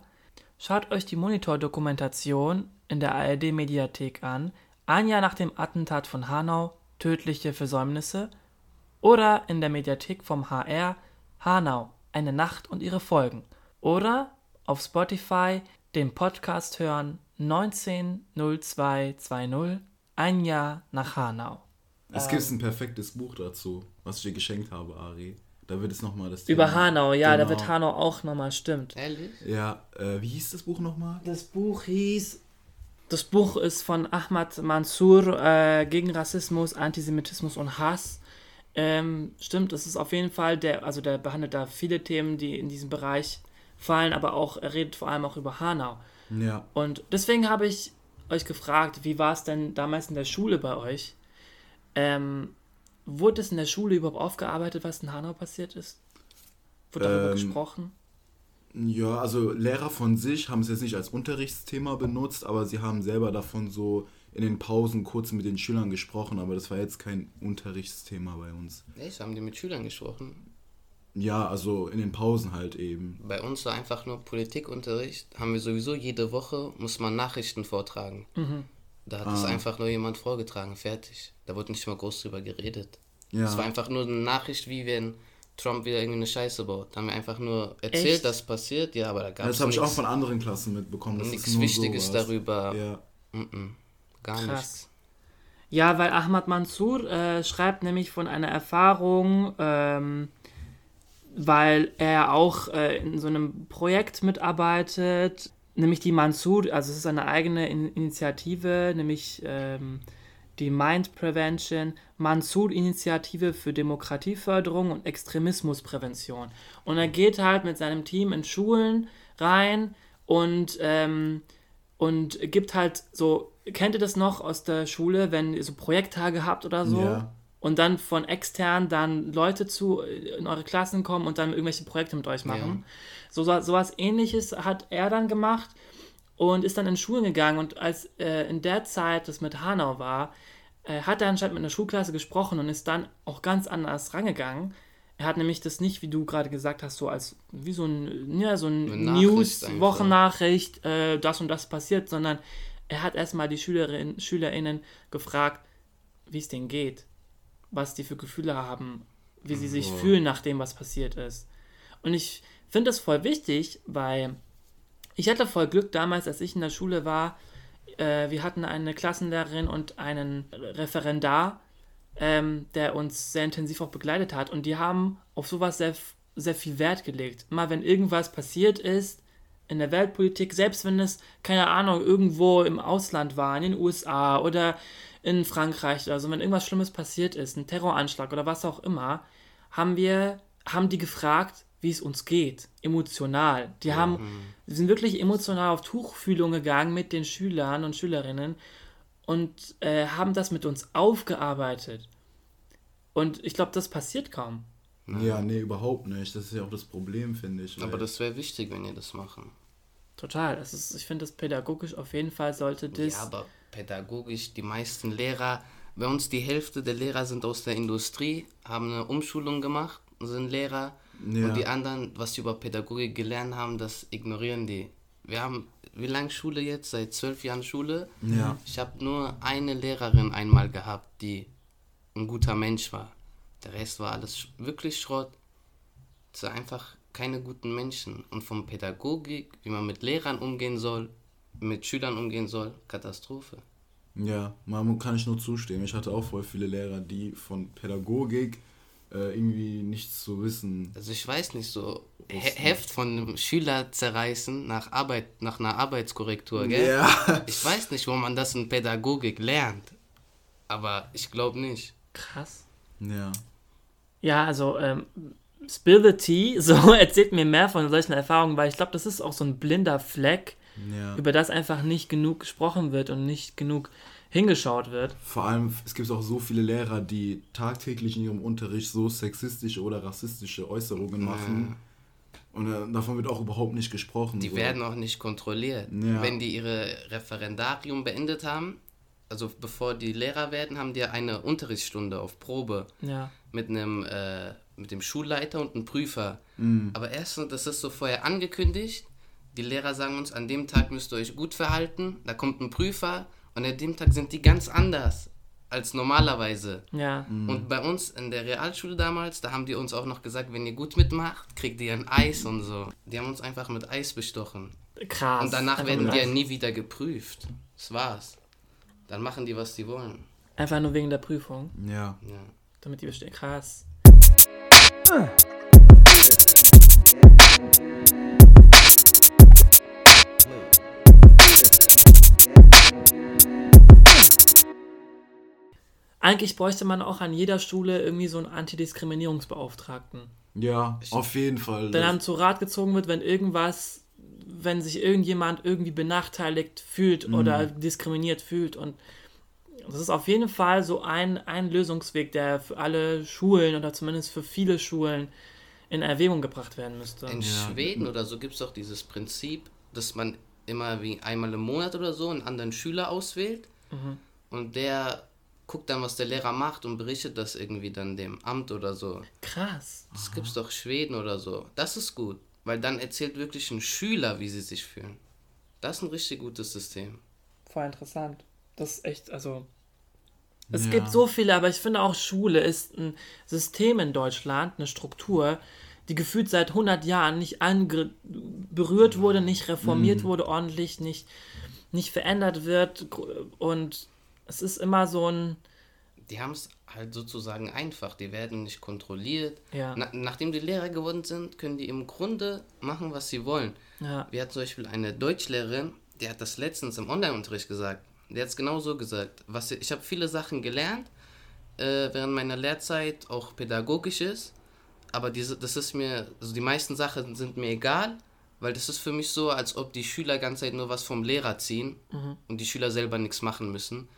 Speaker 1: schaut euch die Monitor-Dokumentation in der ARD-Mediathek an, ein Jahr nach dem Attentat von Hanau, tödliche Versäumnisse, oder in der Mediathek vom HR, Hanau, eine Nacht und ihre Folgen, oder auf Spotify den Podcast hören 190220, ein Jahr nach Hanau.
Speaker 3: Es gibt ein perfektes Buch dazu, was ich dir geschenkt habe, Ari. Da wird es nochmal das
Speaker 1: Über
Speaker 3: Thema-
Speaker 1: Hanau, ja, da
Speaker 3: Genau.
Speaker 1: wird Hanau auch nochmal, stimmt.
Speaker 2: Ehrlich?
Speaker 3: Ja, äh, wie hieß das Buch nochmal?
Speaker 1: Das Buch hieß. Das Buch ist von Ahmad Mansour äh, gegen Rassismus, Antisemitismus und Hass. Ähm, stimmt, es ist auf jeden Fall der, also der behandelt da viele Themen, die in diesem Bereich fallen, aber auch, er redet vor allem auch über Hanau.
Speaker 3: Ja.
Speaker 1: Und deswegen habe ich euch gefragt, wie war es denn damals in der Schule bei euch? Ähm, wurde es in der Schule überhaupt aufgearbeitet, was in Hanau passiert ist? Wurde darüber
Speaker 3: Ähm,
Speaker 1: gesprochen?
Speaker 3: Ja, also Lehrer von sich haben es jetzt nicht als Unterrichtsthema benutzt, aber sie haben selber davon so in den Pausen kurz mit den Schülern gesprochen, aber das war jetzt kein Unterrichtsthema bei uns.
Speaker 2: Echt, haben die mit Schülern gesprochen?
Speaker 3: Ja, also in den Pausen halt eben.
Speaker 2: Bei uns war einfach nur Politikunterricht. Haben wir sowieso jede Woche, muss man Nachrichten vortragen.
Speaker 1: Mhm.
Speaker 2: Da hat es einfach nur jemand vorgetragen, fertig. Da wurde nicht mal groß drüber geredet.
Speaker 3: Ja.
Speaker 2: Es war einfach nur eine Nachricht, wie wenn Trump wieder irgendwie eine Scheiße baut. Da haben wir einfach nur erzählt,
Speaker 1: Echt?
Speaker 2: dass passiert, ja, aber da gab es
Speaker 3: das habe ich auch von anderen Klassen mitbekommen. Das
Speaker 2: nichts
Speaker 3: ist nur
Speaker 2: Wichtiges
Speaker 3: sowas.
Speaker 2: darüber.
Speaker 3: Ja.
Speaker 2: Mm-mm, gar
Speaker 1: Krass.
Speaker 2: nichts.
Speaker 1: Ja, weil Ahmad Mansour äh, schreibt nämlich von einer Erfahrung, ähm, weil er auch äh, in so einem Projekt mitarbeitet, nämlich die Mansour, also es ist eine eigene In Initiative, nämlich ähm, die Mind Prevention, Mansour-Initiative für Demokratieförderung und Extremismusprävention. Und er geht halt mit seinem Team in Schulen rein und, ähm, und gibt halt so, kennt ihr das noch aus der Schule, wenn ihr so Projekttage habt oder so?
Speaker 3: Ja.
Speaker 1: Und dann von extern dann Leute zu in eure Klassen kommen und dann irgendwelche Projekte mit euch machen. So So sowas ähnliches hat er dann gemacht und ist dann in Schulen gegangen und als äh, in der Zeit das mit Hanau war, äh, hat er anscheinend mit einer Schulklasse gesprochen und ist dann auch ganz anders rangegangen. Er hat nämlich das nicht, wie du gerade gesagt hast, so als wie so ein, ja, so ein
Speaker 2: Eine Nachricht
Speaker 1: News,
Speaker 2: einfach.
Speaker 1: Wochennachricht, äh, das und das passiert, sondern er hat erstmal die Schülerinnen, SchülerInnen gefragt, wie es denen geht, was die für Gefühle haben, wie sie sich
Speaker 3: Boah.
Speaker 1: fühlen nach dem, was passiert ist. Und ich finde das voll wichtig, weil ich hatte voll Glück damals, als ich in der Schule war. Äh, wir hatten eine Klassenlehrerin und einen Referendar, ähm, der uns sehr intensiv auch begleitet hat. Und die haben auf sowas sehr, sehr viel Wert gelegt. Immer wenn irgendwas passiert ist in der Weltpolitik, selbst wenn es, keine Ahnung, irgendwo im Ausland war, in den USA oder in Frankreich oder so, wenn irgendwas Schlimmes passiert ist, ein Terroranschlag oder was auch immer, haben wir, haben die gefragt, wie es uns geht, emotional. Die haben, die sind wirklich emotional auf Tuchfühlung gegangen mit den Schülern und Schülerinnen und äh, haben das mit uns aufgearbeitet. Und ich glaube, das passiert kaum.
Speaker 3: Ja, nee, überhaupt nicht. Das ist ja auch das Problem, finde ich.
Speaker 2: Aber das wäre wichtig, wenn ihr das machen.
Speaker 1: Total. Das ist, ich finde das pädagogisch auf jeden Fall sollte das.
Speaker 2: Ja, aber pädagogisch, die meisten Lehrer, bei uns die Hälfte der Lehrer sind aus der Industrie, haben eine Umschulung gemacht, sind Lehrer.
Speaker 3: Ja.
Speaker 2: Und die anderen, was sie über Pädagogik gelernt haben, das ignorieren die. Wir haben, wie lange Schule jetzt? Seit zwölf Jahren Schule.
Speaker 3: Ja.
Speaker 2: Ich habe nur eine Lehrerin einmal gehabt, die ein guter Mensch war. Der Rest war alles wirklich Schrott. Es war einfach keine guten Menschen. Und von Pädagogik, wie man mit Lehrern umgehen soll, mit Schülern umgehen soll, Katastrophe.
Speaker 3: Ja, man kann ich nur zustimmen. Ich hatte auch voll viele Lehrer, die von Pädagogik äh, irgendwie nichts zu wissen.
Speaker 2: Also ich weiß nicht, so He Heft von einem Schüler zerreißen nach Arbeit, nach einer Arbeitskorrektur, gell?
Speaker 3: Ja. [laughs]
Speaker 2: Ich weiß nicht, wo man das in Pädagogik lernt. Aber ich glaube nicht.
Speaker 1: Krass.
Speaker 3: Ja.
Speaker 1: Ja, also ähm, Spill the Tea, so erzählt mir mehr von solchen Erfahrungen, weil ich glaube, das ist auch so ein blinder Fleck,
Speaker 3: Ja.
Speaker 1: über das einfach nicht genug gesprochen wird und nicht genug hingeschaut wird.
Speaker 3: Vor allem, es gibt auch so viele Lehrer, die tagtäglich in ihrem Unterricht so sexistische oder rassistische Äußerungen machen. Und äh, davon wird auch überhaupt nicht gesprochen.
Speaker 2: Die
Speaker 3: so.
Speaker 2: werden auch nicht kontrolliert.
Speaker 3: Ja.
Speaker 2: Wenn die ihre Referendarium beendet haben, also bevor die Lehrer werden, haben die eine Unterrichtsstunde auf Probe
Speaker 1: Ja.
Speaker 2: mit einem äh, mit dem Schulleiter und einem Prüfer.
Speaker 3: Mhm.
Speaker 2: Aber erstens, das ist so vorher angekündigt. Die Lehrer sagen uns, an dem Tag müsst ihr euch gut verhalten. Da kommt ein Prüfer und an dem Tag sind die ganz anders als normalerweise.
Speaker 1: Ja.
Speaker 2: Und bei uns in der Realschule damals, da haben die uns auch noch gesagt, wenn ihr gut mitmacht, kriegt ihr ein Eis und so. Die haben uns einfach mit Eis bestochen.
Speaker 1: Krass.
Speaker 2: Und danach
Speaker 1: Einfach
Speaker 2: werden die ja nie wieder geprüft. Das war's. Dann machen die, was die wollen.
Speaker 1: Einfach nur wegen der Prüfung,
Speaker 3: Ja.
Speaker 2: Ja.
Speaker 1: damit die bestehen. Krass. Eigentlich bräuchte man auch an jeder Schule irgendwie so einen Antidiskriminierungsbeauftragten.
Speaker 3: Ja, auf jeden Fall.
Speaker 1: Der dann zu Rat gezogen wird, wenn irgendwas, wenn sich irgendjemand irgendwie benachteiligt fühlt
Speaker 3: Mhm.
Speaker 1: oder diskriminiert fühlt. Und das ist auf jeden Fall so ein, ein Lösungsweg, der für alle Schulen oder zumindest für viele Schulen in Erwägung gebracht werden müsste.
Speaker 2: In Schweden oder so gibt es doch dieses Prinzip, dass man immer wie einmal im Monat oder so einen anderen Schüler auswählt und der guckt dann, was der Lehrer macht und berichtet das irgendwie dann dem Amt oder so.
Speaker 1: Krass.
Speaker 2: Das gibt's doch Schweden oder so. Das ist gut, weil dann erzählt wirklich ein Schüler, wie sie sich fühlen. Das ist ein richtig gutes System.
Speaker 1: Voll interessant. Das ist echt, also. Es
Speaker 3: Ja.
Speaker 1: gibt so viele, aber ich finde auch Schule ist ein System in Deutschland, eine Struktur, die gefühlt seit 100 Jahren nicht berührt wurde, nicht reformiert wurde, ordentlich, nicht, nicht verändert wird. Und es ist immer so ein.
Speaker 2: Die haben es halt sozusagen einfach. Die werden nicht kontrolliert.
Speaker 1: Ja.
Speaker 2: Na, nachdem die Lehrer geworden sind, können die im Grunde machen, was sie wollen.
Speaker 1: Ja,
Speaker 2: Wir hatten zum Beispiel eine Deutschlehrerin, die hat das letztens im Online-Unterricht gesagt. Die hat es genau so gesagt. Was, ich habe viele Sachen gelernt äh, während meiner Lehrzeit, auch pädagogisches. Aber diese, das ist mir, also die meisten Sachen sind mir egal, weil das ist für mich so, als ob die Schüler ganze Zeit nur was vom Lehrer ziehen und die Schüler selber nichts machen müssen.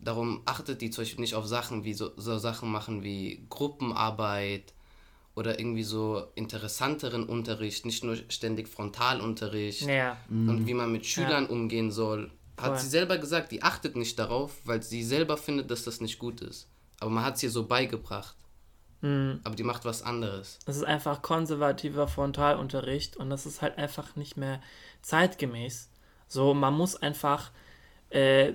Speaker 2: Darum achtet die zum Beispiel nicht auf Sachen wie so, so Sachen machen wie Gruppenarbeit oder irgendwie so interessanteren Unterricht, nicht nur ständig Frontalunterricht
Speaker 1: ja.
Speaker 2: und wie man mit Schülern umgehen soll. Hat
Speaker 1: Voll.
Speaker 2: sie selber gesagt, die achtet nicht darauf, weil sie selber findet, dass das nicht gut ist. Aber man hat es ihr so beigebracht. Aber die macht was anderes.
Speaker 1: Es ist einfach konservativer Frontalunterricht und das ist halt einfach nicht mehr zeitgemäß. So, man muss einfach äh,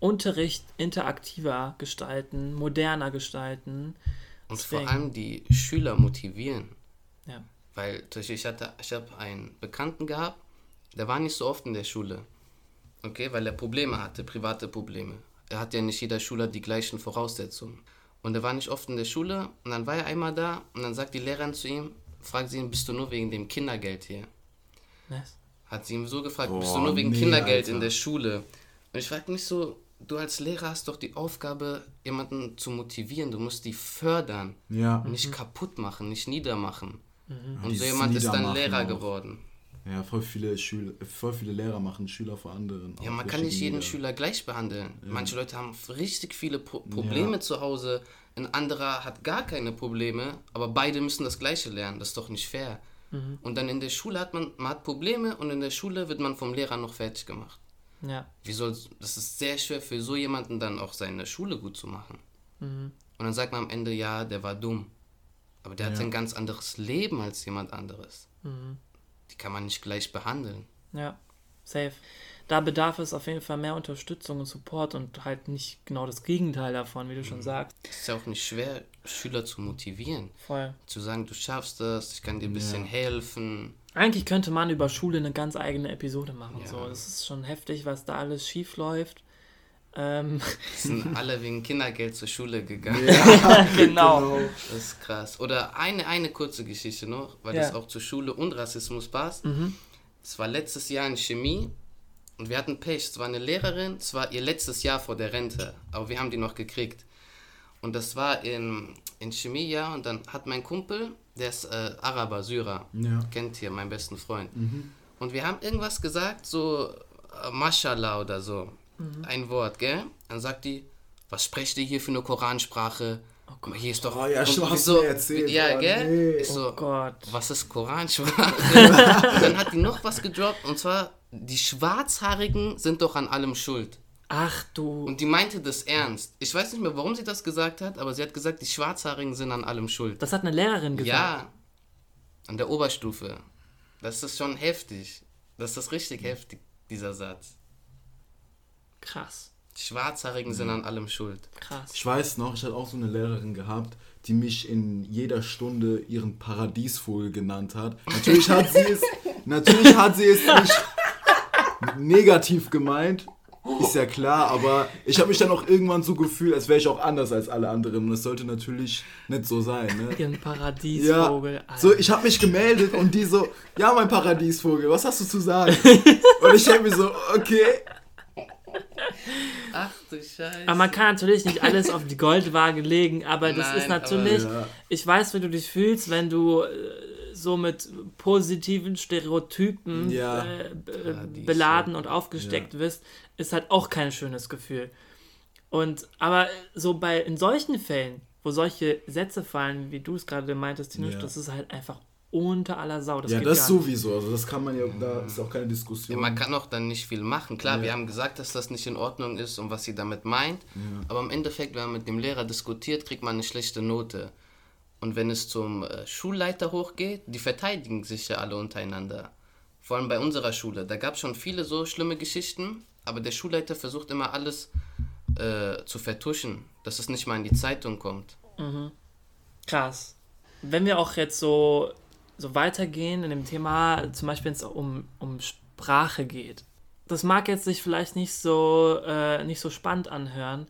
Speaker 1: Unterricht interaktiver gestalten, moderner gestalten.
Speaker 2: Und
Speaker 1: Deswegen.
Speaker 2: vor allem die Schüler motivieren.
Speaker 1: Ja.
Speaker 2: Weil zum Beispiel ich hatte, ich habe einen Bekannten gehabt, der war nicht so oft in der Schule. Okay, weil er Probleme hatte, private Probleme. Er hat ja nicht jeder Schüler die gleichen Voraussetzungen. Und er war nicht oft in der Schule und dann war er einmal da und dann sagt die Lehrerin zu ihm, fragt sie ihn, bist du nur wegen dem Kindergeld hier?
Speaker 1: Nice.
Speaker 2: Hat sie ihn so gefragt,
Speaker 3: Boah,
Speaker 2: bist du nur wegen
Speaker 3: nee,
Speaker 2: Kindergeld
Speaker 3: Alter.
Speaker 2: in der Schule? Und ich frage mich so, du als Lehrer hast doch die Aufgabe, jemanden zu motivieren. Du musst die fördern,
Speaker 3: Ja.
Speaker 2: nicht kaputt machen, nicht niedermachen. Und
Speaker 3: Dieses
Speaker 2: so jemand ist dann Lehrer
Speaker 3: auch.
Speaker 2: geworden.
Speaker 3: Ja, voll viele Schüler, voll viele Lehrer machen Schüler vor anderen.
Speaker 2: Ja, man kann nicht jeden. Schüler gleich behandeln. Manche Leute haben richtig viele Pro Probleme
Speaker 3: Ja.
Speaker 2: zu Hause, ein anderer hat gar keine Probleme, aber beide müssen das Gleiche lernen. Das ist doch nicht fair. Und dann in der Schule hat man, man hat Probleme und in der Schule wird man vom Lehrer noch fertig gemacht.
Speaker 1: Ja.
Speaker 2: Wie soll, das ist sehr schwer für so jemanden dann auch seine Schule gut zu machen. Und dann sagt man am Ende, ja, der war dumm. Aber der hat
Speaker 3: Ja.
Speaker 2: ein ganz anderes Leben als jemand anderes. Die kann man nicht gleich behandeln.
Speaker 1: Ja, safe. Da bedarf es auf jeden Fall mehr Unterstützung und Support und halt nicht genau das Gegenteil davon, wie du schon sagst.
Speaker 2: Es ist ja auch nicht schwer, Schüler zu motivieren.
Speaker 1: Voll.
Speaker 2: Zu sagen, du schaffst das, ich kann dir ein bisschen helfen.
Speaker 1: Eigentlich könnte man über Schule eine ganz eigene Episode machen.
Speaker 2: Ja.
Speaker 1: So, das ist schon heftig, was da alles schief läuft. Ähm, [laughs]
Speaker 2: Es sind alle wegen Kindergeld zur Schule gegangen. [laughs] [laughs]
Speaker 1: genau.
Speaker 2: Das ist krass. Oder eine, eine kurze Geschichte noch, weil
Speaker 1: Ja.
Speaker 2: das auch zur Schule und Rassismus passt. Es war letztes Jahr in Chemie und wir hatten Pech. Es war eine Lehrerin, es war ihr letztes Jahr vor der Rente, aber wir haben die noch gekriegt. Und das war in, in Chemie, ja, und dann hat mein Kumpel, der ist äh, Araber, Syrer,
Speaker 3: Ja.
Speaker 2: kennt hier meinen besten Freund. Und wir haben irgendwas gesagt, so äh, Mashallah oder so. Ein Wort, gell? Dann sagt die, was sprecht ihr hier für eine Koransprache? hier ist doch.
Speaker 3: Oh ja, schon, hast
Speaker 2: so,
Speaker 3: erzählt,
Speaker 2: Ja,
Speaker 3: oh
Speaker 2: gell?
Speaker 3: nee.
Speaker 2: Ich so,
Speaker 1: Oh Gott.
Speaker 2: was ist Koransprache? Und [laughs] dann hat die noch was gedroppt und zwar, die Schwarzhaarigen sind doch an allem schuld.
Speaker 1: Ach du.
Speaker 2: Und die meinte das ernst. Ich weiß nicht mehr, warum sie das gesagt hat, aber sie hat gesagt, die Schwarzhaarigen sind an allem schuld.
Speaker 1: Das hat eine Lehrerin gesagt.
Speaker 2: Ja, an der Oberstufe. Das ist schon heftig. Das ist richtig heftig, dieser Satz.
Speaker 1: Krass.
Speaker 2: Die Schwarzhaarigen sind an allem schuld.
Speaker 1: Krass.
Speaker 3: Ich weiß noch, ich hatte auch so eine Lehrerin gehabt, die mich in jeder Stunde ihren Paradiesvogel genannt hat. Natürlich hat sie es, [laughs] natürlich hat sie es nicht negativ gemeint, ist ja klar, aber ich habe mich dann auch irgendwann so gefühlt, als wäre ich auch anders als alle anderen und das sollte natürlich nicht so sein, ne?
Speaker 1: Ihren
Speaker 3: Ja,
Speaker 1: Paradiesvogel.
Speaker 3: so ich habe mich gemeldet und die so, ja mein Paradiesvogel, was hast du zu sagen? [laughs] Und ich denke mir so, okay,
Speaker 2: Ach du Scheiße.
Speaker 1: Aber man kann natürlich nicht alles auf die Goldwaage legen, aber das
Speaker 2: Nein,
Speaker 1: ist natürlich,
Speaker 3: aber- Ja.
Speaker 1: ich weiß, wie du dich fühlst, wenn du äh, so mit positiven Stereotypen
Speaker 3: Ja.
Speaker 1: äh,
Speaker 2: Paradies,
Speaker 1: beladen
Speaker 2: ja.
Speaker 1: und aufgesteckt wirst, ist halt auch kein schönes Gefühl. Und aber so bei in solchen Fällen, wo solche Sätze fallen, wie du es gerade meintest, Tinusch,
Speaker 3: Ja.
Speaker 1: das ist halt einfach unter aller Sau. Das
Speaker 3: ja,
Speaker 1: geht
Speaker 3: das sowieso. Also das kann man ja, da ist auch keine Diskussion.
Speaker 2: Ja, man kann auch dann nicht viel machen. Klar,
Speaker 3: Ja.
Speaker 2: wir haben gesagt, dass das nicht in Ordnung ist und was sie damit meint. Aber im Endeffekt, wenn man mit dem Lehrer diskutiert, kriegt man eine schlechte Note. Und wenn es zum äh, Schulleiter hochgeht, die verteidigen sich ja alle untereinander. Vor allem bei unserer Schule. Da gab es schon viele so schlimme Geschichten, aber der Schulleiter versucht immer alles äh, zu vertuschen, dass es nicht mal in die Zeitung kommt.
Speaker 1: Krass. Wenn wir auch jetzt so, so weitergehen in dem Thema, zum Beispiel wenn es um, um Sprache geht. Das mag jetzt sich vielleicht nicht so, äh, nicht so spannend anhören,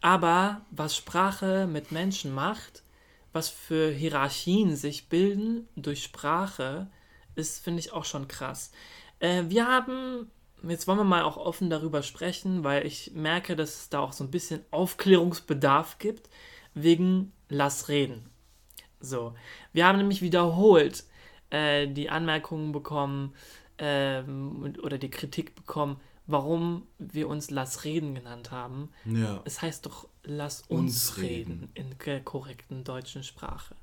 Speaker 1: aber was Sprache mit Menschen macht, was für Hierarchien sich bilden durch Sprache, ist, finde ich, auch schon krass. Äh, wir haben, jetzt wollen wir mal auch offen darüber sprechen, weil ich merke, dass es da auch so ein bisschen Aufklärungsbedarf gibt, wegen Lass reden. So, wir haben nämlich wiederholt äh, die Anmerkungen bekommen ähm, oder die Kritik bekommen, warum wir uns Lass reden genannt haben.
Speaker 3: ja.
Speaker 1: Es heißt doch, lass uns,
Speaker 3: Uns
Speaker 1: reden. in der korrekten deutschen Sprache.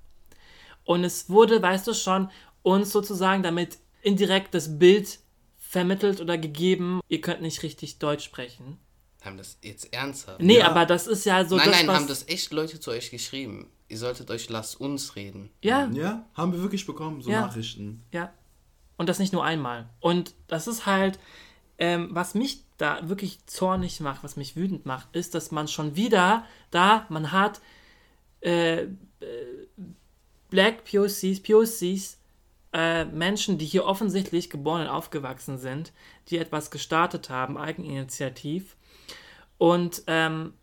Speaker 1: Und es wurde, weißt du schon, uns sozusagen damit indirekt das Bild vermittelt oder gegeben, ihr könnt nicht richtig Deutsch sprechen.
Speaker 2: Haben das jetzt ernsthaft?
Speaker 1: Nee,
Speaker 3: Ja.
Speaker 1: aber das ist ja so
Speaker 2: nein,
Speaker 1: das,
Speaker 2: nein,
Speaker 1: was...
Speaker 2: haben das echt Leute zu euch geschrieben. Ihr solltet euch lasst uns reden.
Speaker 1: ja,
Speaker 3: Ja, haben wir wirklich bekommen, so
Speaker 1: Ja.
Speaker 3: Nachrichten.
Speaker 1: Ja. Und das nicht nur einmal. Und das ist halt, ähm, was mich da wirklich zornig macht, was mich wütend macht, ist, dass man schon wieder da, man hat äh, äh, Black POCs, POCs, äh, Menschen, die hier offensichtlich geboren und aufgewachsen sind, die etwas gestartet haben, Eigeninitiativ, und ähm,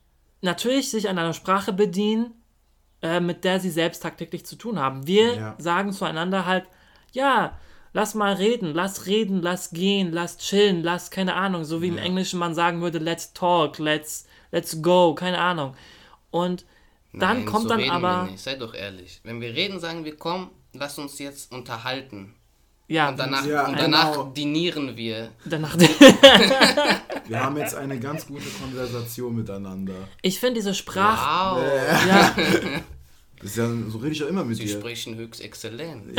Speaker 1: natürlich sich an einer Sprache bedienen, äh, mit der sie selbst tagtäglich zu tun haben. Wir
Speaker 3: Ja.
Speaker 1: sagen zueinander halt, ja, lass mal reden, lass reden, lass gehen, lass chillen, lass, keine Ahnung, so wie im Englischen man sagen würde, let's talk, let's, let's go, keine Ahnung. Und dann
Speaker 2: Nein,
Speaker 1: kommt
Speaker 2: so
Speaker 1: dann
Speaker 2: reden
Speaker 1: aber,
Speaker 2: Wir nicht. Seid doch ehrlich. Wenn wir reden, sagen wir, komm, lass uns jetzt unterhalten.
Speaker 1: ja,
Speaker 2: Und danach,
Speaker 3: Ja,
Speaker 2: und danach
Speaker 3: genau.
Speaker 2: dinieren wir.
Speaker 1: danach, [laughs]
Speaker 3: Wir haben jetzt eine ganz gute Konversation miteinander.
Speaker 1: ich finde diese Sprache,
Speaker 2: Wow.
Speaker 1: ja,
Speaker 3: Das ist ja, so rede ich ja immer mit
Speaker 2: Sie
Speaker 3: dir.
Speaker 2: sprechen höchst exzellent. [laughs]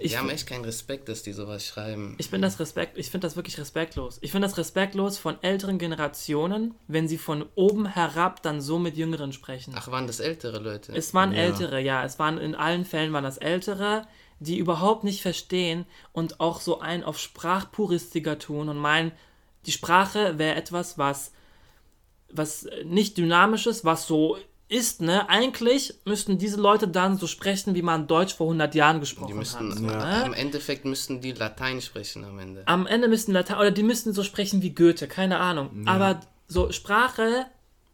Speaker 1: ich,
Speaker 2: Die haben echt keinen Respekt, dass die sowas schreiben.
Speaker 1: Ich finde das Respekt, ich finde das wirklich respektlos. Ich finde das respektlos von älteren Generationen, wenn sie von oben herab dann so mit Jüngeren sprechen.
Speaker 2: Ach, waren das ältere Leute?
Speaker 1: Es waren
Speaker 3: Ja.
Speaker 1: ältere, ja, es waren in allen Fällen waren das ältere, die überhaupt nicht verstehen und auch so einen auf Sprachpuristiker tun und meinen, die Sprache wäre etwas, was was nicht dynamisches, was so ist, ne? Eigentlich müssten diese Leute dann so sprechen, wie man Deutsch vor 100 Jahren
Speaker 2: die
Speaker 1: gesprochen
Speaker 2: müssten,
Speaker 1: hat.
Speaker 3: Ja.
Speaker 2: Im Endeffekt müssten die Latein sprechen am Ende.
Speaker 1: Am Ende müssten Latein, oder die müssten so sprechen wie Goethe, keine Ahnung. Aber so Sprache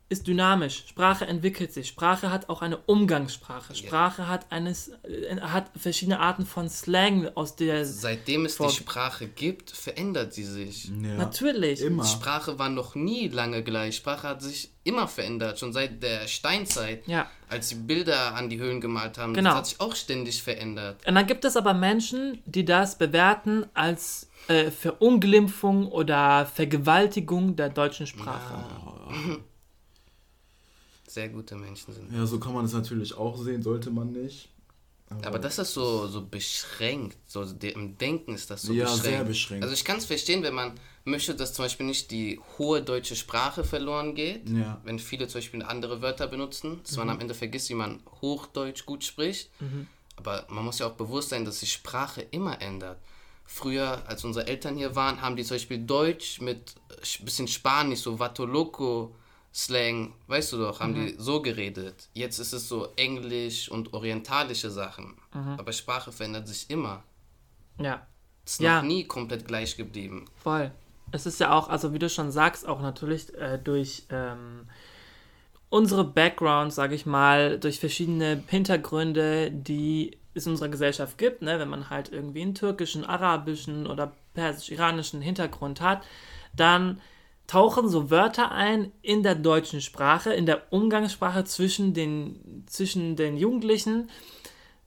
Speaker 1: ist dynamisch. Sprache entwickelt sich. Sprache hat auch eine Umgangssprache. Sprache hat eines, äh, hat verschiedene Arten von Slang aus der.
Speaker 2: Seitdem es die Sprache gibt, verändert sie sich.
Speaker 3: Ja.
Speaker 1: Natürlich.
Speaker 3: Immer.
Speaker 2: Sprache war noch nie lange gleich. Sprache hat sich immer verändert, schon seit der Steinzeit,
Speaker 1: Ja.
Speaker 2: als sie Bilder an die Höhlen gemalt haben.
Speaker 1: Genau.
Speaker 2: Das hat sich auch ständig verändert.
Speaker 1: Und dann gibt es aber Menschen, die das bewerten als äh, Verunglimpfung oder Vergewaltigung der deutschen Sprache. [laughs]
Speaker 2: Sehr gute Menschen sind.
Speaker 3: Ja, so kann man es natürlich auch sehen, sollte man nicht.
Speaker 2: Aber das ist so, so beschränkt. So Im Denken ist das so
Speaker 3: Ja,
Speaker 2: beschränkt.
Speaker 3: sehr beschränkt.
Speaker 2: Also ich kann es verstehen, wenn man möchte, dass zum Beispiel nicht die hohe deutsche Sprache verloren geht.
Speaker 3: Ja.
Speaker 2: Wenn viele zum Beispiel andere Wörter benutzen, dass man am Ende vergisst, wie man Hochdeutsch gut spricht. Aber man muss ja auch bewusst sein, dass sich Sprache immer ändert. Früher, als unsere Eltern hier waren, haben die zum Beispiel Deutsch mit ein bisschen Spanisch, so Vatoloco, Slang, weißt du doch, haben die so geredet. Jetzt ist es so Englisch und orientalische Sachen. Aber Sprache verändert sich immer.
Speaker 1: Ja.
Speaker 2: Ist
Speaker 1: Ja.
Speaker 2: noch nie komplett gleich geblieben.
Speaker 1: Voll. Es ist ja auch, also wie du schon sagst, auch natürlich äh, durch ähm, unsere Backgrounds, sage ich mal, durch verschiedene Hintergründe, die es in unserer Gesellschaft gibt, ne? wenn man halt irgendwie einen türkischen, arabischen oder persisch-iranischen Hintergrund hat, dann tauchen so Wörter ein in der deutschen Sprache, in der Umgangssprache zwischen den, zwischen den Jugendlichen,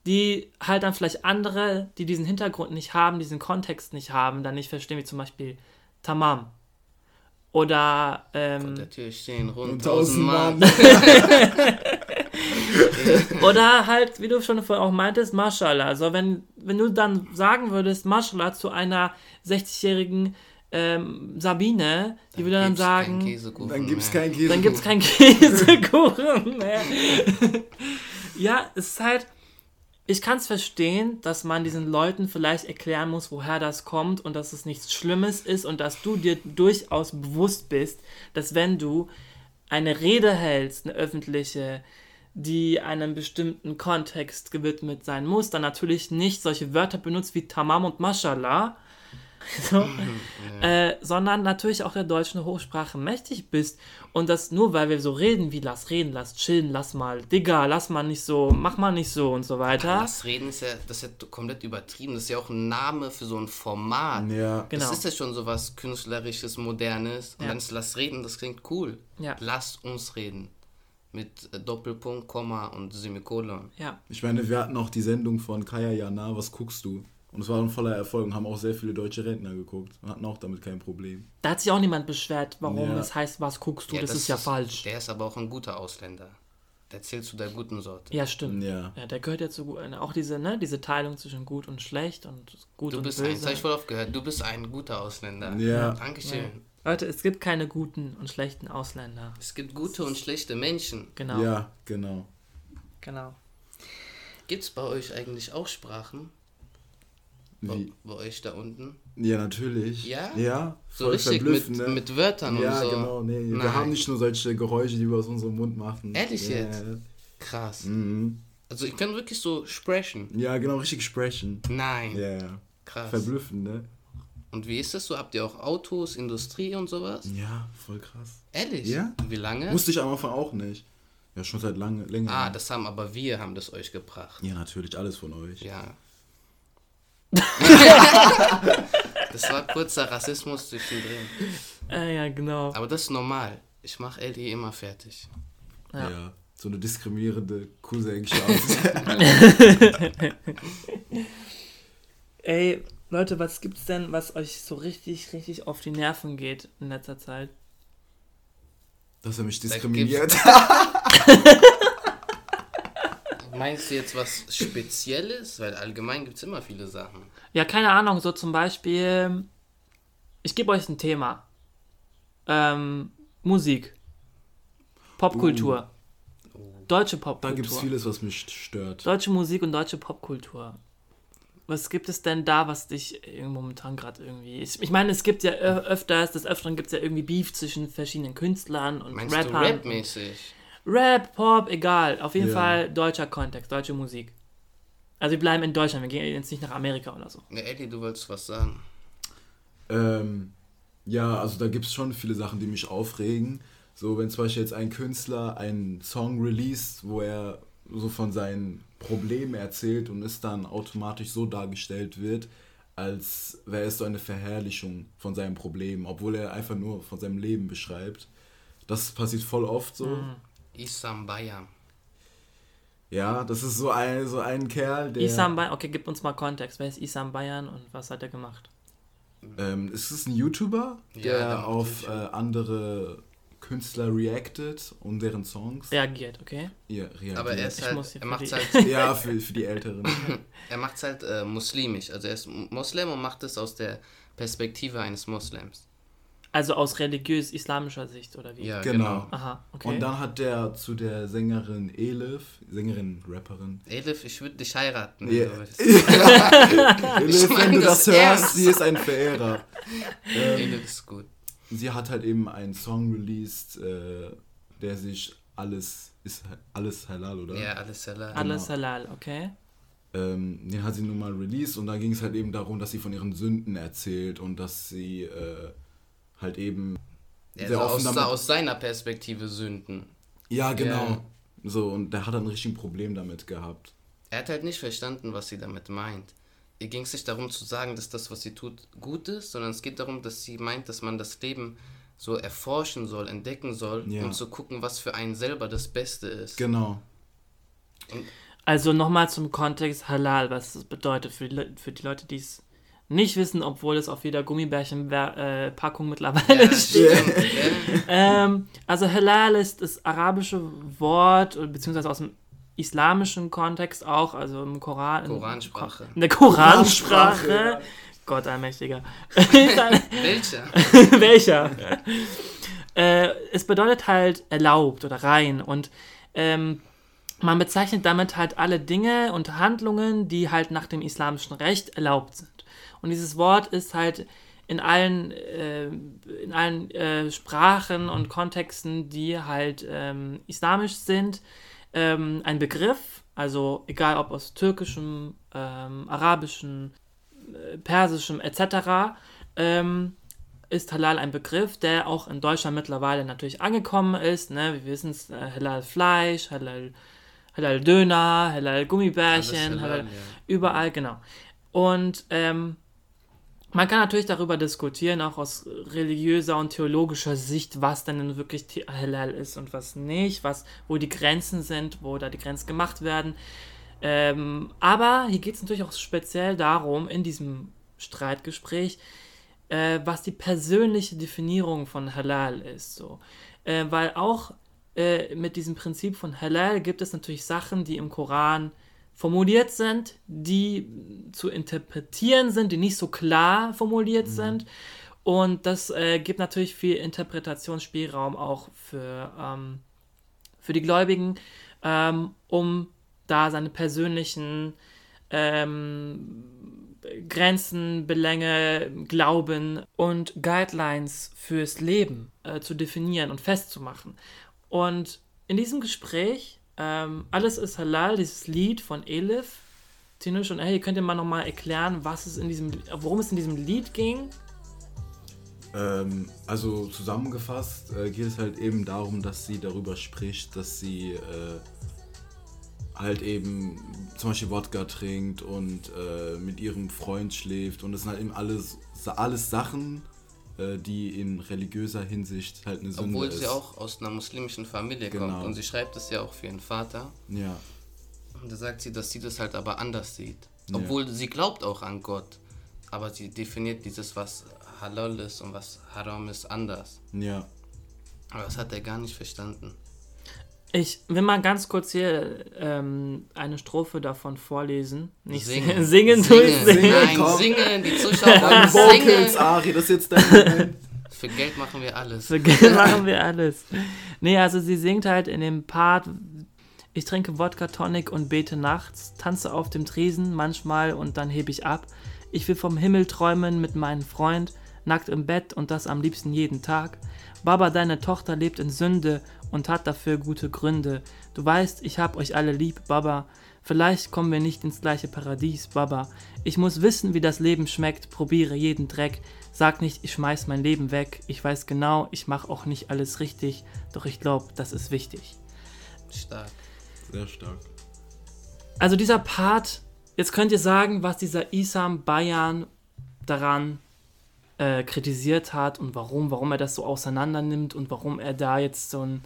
Speaker 1: die halt dann vielleicht andere, die diesen Hintergrund nicht haben, diesen Kontext nicht haben, dann nicht verstehen, wie zum Beispiel Tamam. Oder, ähm,
Speaker 2: Der Tür stehen rund
Speaker 3: Und
Speaker 2: 1000
Speaker 3: tausend
Speaker 2: Mann.
Speaker 3: Mann. [laughs]
Speaker 1: Oder halt, wie du schon vorhin auch meintest, Mashallah. Also wenn, wenn du dann sagen würdest, Mashallah zu einer 60-jährigen ähm, Sabine, die würde dann sagen,
Speaker 2: keinen Käsekuchen
Speaker 3: Dann gibt's
Speaker 2: mehr.
Speaker 3: kein Käse.
Speaker 1: dann gibt es keinen Käsekuchen [laughs] mehr. [laughs] ja, es ist halt, ich kann es verstehen, dass man diesen Leuten vielleicht erklären muss, woher das kommt und dass es nichts Schlimmes ist und dass du dir durchaus bewusst bist, dass wenn du eine Rede hältst, eine öffentliche, die einem bestimmten Kontext gewidmet sein muss, dann natürlich nicht solche Wörter benutzt wie Tamam und Mashallah, [laughs] so, äh, sondern natürlich auch der deutschen Hochsprache mächtig bist. Und das nur, weil wir so reden wie lass reden, lass chillen, lass mal, Digga, lass mal nicht so, mach mal nicht so und so weiter.
Speaker 2: Das Reden ist ja, das ist ja komplett übertrieben. Das ist ja auch ein Name für so ein Format.
Speaker 3: Ja.
Speaker 1: Genau.
Speaker 2: Das ist ja schon so was Künstlerisches, Modernes. Und
Speaker 1: Ja.
Speaker 2: dann ist Lass reden, das klingt cool.
Speaker 1: Ja.
Speaker 2: Lass uns reden. Mit äh, Doppelpunkt, Komma und Semikolon.
Speaker 1: Ja,
Speaker 3: Ich meine, wir hatten auch die Sendung von Kaya Jana, was guckst du? Und es war ein voller Erfolg und haben auch sehr viele deutsche Rentner geguckt und hatten auch damit kein Problem.
Speaker 1: da hat sich auch niemand beschwert, warum
Speaker 3: Ja.
Speaker 1: es heißt, was guckst du, das, ist ja falsch.
Speaker 2: Der ist aber auch ein guter Ausländer. Der zählt zu der guten Sorte.
Speaker 1: Ja, stimmt.
Speaker 3: Ja.
Speaker 1: Ja, der gehört ja zu gut. Auch diese, ne, diese Teilung zwischen gut und schlecht und gut
Speaker 2: Du
Speaker 1: und
Speaker 2: bist ein, das
Speaker 1: böse.
Speaker 2: habe ich voll oft gehört, du bist ein guter Ausländer.
Speaker 3: Ja.
Speaker 2: Dankeschön.
Speaker 1: Leute, es gibt keine guten und schlechten Ausländer.
Speaker 2: Es gibt gute und schlechte Menschen.
Speaker 1: Genau.
Speaker 3: Ja, genau.
Speaker 1: Genau.
Speaker 2: Gibt es bei euch eigentlich auch Sprachen? Bei,
Speaker 3: Wie?
Speaker 2: bei euch da unten?
Speaker 3: Ja, natürlich.
Speaker 2: Ja?
Speaker 3: Ja,
Speaker 2: So richtig mit,
Speaker 3: ne?
Speaker 2: mit Wörtern
Speaker 3: Ja,
Speaker 2: und so.
Speaker 3: genau, nee.
Speaker 2: Nein.
Speaker 3: Wir haben nicht nur solche Geräusche, die wir aus unserem Mund machen.
Speaker 2: Ehrlich
Speaker 3: ja.
Speaker 2: jetzt? Krass.
Speaker 3: Mhm.
Speaker 2: Also ich kann wirklich so sprechen.
Speaker 3: Ja, genau, richtig sprechen.
Speaker 2: Nein.
Speaker 3: Ja, ja.
Speaker 2: Krass.
Speaker 3: Verblüffend, ne?
Speaker 2: Und wie ist das so? Habt ihr auch Autos, Industrie und sowas?
Speaker 3: Ja, voll krass.
Speaker 2: Ehrlich?
Speaker 3: Ja?
Speaker 2: Wie lange?
Speaker 3: Wusste ich am Anfang auch nicht. Ja, schon seit lange, länger.
Speaker 2: ah, das haben aber wir haben das euch gebracht.
Speaker 3: ja, natürlich, alles von euch.
Speaker 2: Ja. [laughs] das war kurzer Rassismus zwischendrin.
Speaker 1: Äh, ja, genau.
Speaker 2: Aber das ist normal. Ich mache Ellie immer fertig.
Speaker 1: Ja.
Speaker 3: Ja. So eine diskriminierende cousin [laughs] [laughs]
Speaker 1: Ey, Leute, was gibt's denn, was euch so richtig, richtig auf die Nerven geht in letzter Zeit?
Speaker 3: Dass er mich diskriminiert.
Speaker 2: Meinst du jetzt was Spezielles? Weil allgemein gibt es immer viele Sachen.
Speaker 1: Ja, keine Ahnung, so zum Beispiel, ich gebe euch ein Thema. Ähm, Musik. Popkultur. Deutsche
Speaker 3: Da
Speaker 1: Popkultur.
Speaker 3: gibt es vieles, was mich stört.
Speaker 1: Deutsche Musik und deutsche Popkultur. Was gibt es denn da, was dich momentan gerade irgendwie. Ich, ich meine, es gibt ja öfters, des Öfteren gibt es ja irgendwie Beef zwischen verschiedenen Künstlern und
Speaker 2: Meinst
Speaker 1: Rappern.
Speaker 2: du rapmäßig?
Speaker 1: Rap, Pop, egal. Auf jeden
Speaker 3: Ja.
Speaker 1: Fall deutscher Kontext, deutsche Musik. Also wir bleiben in Deutschland, wir gehen jetzt nicht nach Amerika oder so.
Speaker 2: Ja, Ellie, du wolltest was sagen.
Speaker 3: Ähm, ja, also da gibt es schon viele Sachen, die mich aufregen. So, wenn zum Beispiel jetzt ein Künstler einen Song released, wo er so von seinen Problemen erzählt und es dann automatisch so dargestellt wird, als wäre es so eine Verherrlichung von seinen Problemen, obwohl er einfach nur von seinem Leben beschreibt. Das passiert voll oft so.
Speaker 2: Isam Bayam.
Speaker 3: Ja, das ist so ein, so ein Kerl, der.
Speaker 1: Isam Bayern, okay, gib uns mal Kontext. Wer ist Isam Bayern und was hat er gemacht?
Speaker 3: Ähm, es ist ein YouTuber,
Speaker 2: Ja,
Speaker 3: der
Speaker 2: macht
Speaker 3: auf äh, andere Künstler reactet und deren Songs.
Speaker 1: Reagiert, okay?
Speaker 3: Ja, reagiert.
Speaker 2: Aber er ist halt, er
Speaker 1: die-
Speaker 2: halt, [laughs]
Speaker 3: ja, für, für die Älteren. [laughs]
Speaker 2: er macht's halt äh, muslimisch. Also er ist Moslem und macht es aus der Perspektive eines Moslems.
Speaker 1: Also aus religiös-islamischer Sicht, oder wie?
Speaker 2: Ja,
Speaker 3: Genau.
Speaker 2: genau.
Speaker 1: Aha, okay.
Speaker 3: Und dann hat der zu der Sängerin Elif, Sängerin, Rapperin.
Speaker 2: Elif, ich würde dich heiraten.
Speaker 3: Ja.
Speaker 2: wenn du [laughs] willst.
Speaker 3: Elif, wenn du [laughs]
Speaker 2: das
Speaker 3: das hörst, sie ist ein Verehrer. Ähm,
Speaker 2: Elif ist gut.
Speaker 3: sie hat halt eben einen Song released, äh, der sich alles, ist alles halal, oder?
Speaker 2: Ja, alles.
Speaker 1: Alles
Speaker 3: genau.
Speaker 1: halal, okay?
Speaker 3: Ähm, den hat sie nun mal released und da ging es halt eben darum, dass sie von ihren Sünden erzählt und dass sie äh, halt eben
Speaker 2: Ja,
Speaker 3: sehr
Speaker 2: also
Speaker 3: offen
Speaker 2: aus,
Speaker 3: damit-
Speaker 2: aus seiner Perspektive Sünden.
Speaker 3: Ja, genau.
Speaker 2: Ja.
Speaker 3: So, und der hat dann richtig ein Problem damit gehabt.
Speaker 2: Er hat halt nicht verstanden, was sie damit meint. Ihr ging es nicht darum zu sagen, dass das, was sie tut, gut ist, sondern es geht darum, dass sie meint, dass man das Leben so erforschen soll, entdecken soll,
Speaker 3: Ja.
Speaker 2: um zu gucken, was für einen selber das Beste ist.
Speaker 3: Genau.
Speaker 1: Also nochmal zum Kontext Halal, was das bedeutet für die, Le für die Leute, die es nicht wissen, obwohl es auf jeder Gummibärchen-Packung mittlerweile
Speaker 2: Ja,
Speaker 1: steht. [laughs] Ähm, also Halal ist das arabische Wort, beziehungsweise aus dem islamischen Kontext auch, also im Koran. in-
Speaker 2: Koransprache.
Speaker 1: In der Koransprache.
Speaker 3: Koransprache,
Speaker 1: Gott allmächtiger. [laughs]
Speaker 2: Welcher? [laughs]
Speaker 1: Welcher? äh, es bedeutet halt erlaubt oder rein und ähm, man bezeichnet damit halt alle Dinge und Handlungen, die halt nach dem islamischen Recht erlaubt sind. Und dieses Wort ist halt in allen, äh, in allen äh, Sprachen und Kontexten, die halt ähm, islamisch sind, ähm, ein Begriff, also egal ob aus türkischem, ähm, arabischem, äh, persischem etc., ähm, ist Halal ein Begriff, der auch in Deutschland mittlerweile natürlich angekommen ist. Ne? Wir wissen es, äh, Halal Fleisch, Halal, Halal Döner, Halal Gummibärchen, Halal,
Speaker 2: Halal,
Speaker 1: überall, genau. Und ähm, man kann natürlich darüber diskutieren, auch aus religiöser und theologischer Sicht, was denn nun wirklich Halal ist und was nicht, was, wo die Grenzen sind, wo da die Grenzen gemacht werden. Ähm, aber hier geht es natürlich auch speziell darum, in diesem Streitgespräch, äh, was die persönliche Definierung von Halal ist. So. Äh, weil auch äh, mit diesem Prinzip von Halal gibt es natürlich Sachen, die im Koran formuliert sind, die zu interpretieren sind, die nicht so klar formuliert sind. Und das äh, gibt natürlich viel Interpretationsspielraum auch für, ähm, für die Gläubigen, ähm, um da seine persönlichen ähm, Grenzen, Belänge, Glauben und Guidelines fürs Leben äh, zu definieren und festzumachen. Und in diesem Gespräch, ähm, Alles ist Halal, dieses Lied von Elif, Tinush und hey, könnt ihr mal nochmal erklären, was es in diesem, worum es in diesem Lied ging?
Speaker 3: Ähm, also zusammengefasst äh, geht es halt eben darum, dass sie darüber spricht, dass sie äh, halt eben zum Beispiel Wodka trinkt und äh, mit ihrem Freund schläft und das sind halt eben alles, alles Sachen, die in religiöser Hinsicht halt eine Sünde
Speaker 2: Obwohl
Speaker 3: ist.
Speaker 2: sie auch aus einer muslimischen Familie
Speaker 3: Genau.
Speaker 2: kommt. Und sie schreibt es ja auch für ihren Vater.
Speaker 3: Ja,
Speaker 2: Und da sagt sie, dass sie das halt aber anders sieht.
Speaker 3: Ja.
Speaker 2: Obwohl sie glaubt auch an Gott. Aber sie definiert dieses, was halal ist und was haram ist, anders.
Speaker 3: ja.
Speaker 2: Aber das hat er gar nicht verstanden.
Speaker 1: Ich will mal ganz kurz hier ähm, eine Strophe davon vorlesen. Nicht
Speaker 2: Singen.
Speaker 1: singen, singen
Speaker 2: Singen.
Speaker 1: singen.
Speaker 2: Nein,
Speaker 3: komm.
Speaker 2: singen. Die Zuschauer [laughs] wollen
Speaker 3: Vocals,
Speaker 2: singen.
Speaker 3: Ari, das ist jetzt dein. [laughs]
Speaker 2: Für Geld machen wir alles.
Speaker 1: Für Geld machen wir alles. Nee, also sie singt halt in dem Part, ich trinke Wodka Tonic und bete nachts, tanze auf dem Tresen manchmal und dann heb ich ab. Ich will vom Himmel träumen mit meinem Freund, nackt im Bett und das am liebsten jeden Tag. Baba, deine Tochter lebt in Sünde und hat dafür gute Gründe. Du weißt, ich hab euch alle lieb, Baba. Vielleicht kommen wir nicht ins gleiche Paradies, Baba. Ich muss wissen, wie das Leben schmeckt, probiere jeden Dreck. Sag nicht, ich schmeiß mein Leben weg. Ich weiß genau, ich mach auch nicht alles richtig, doch ich glaub, das ist wichtig.
Speaker 2: Stark.
Speaker 3: Sehr stark.
Speaker 1: Also dieser Part, jetzt könnt ihr sagen, was dieser Isam Bayan daran äh, kritisiert hat und warum, warum er das so auseinander nimmt und warum er da jetzt so ein,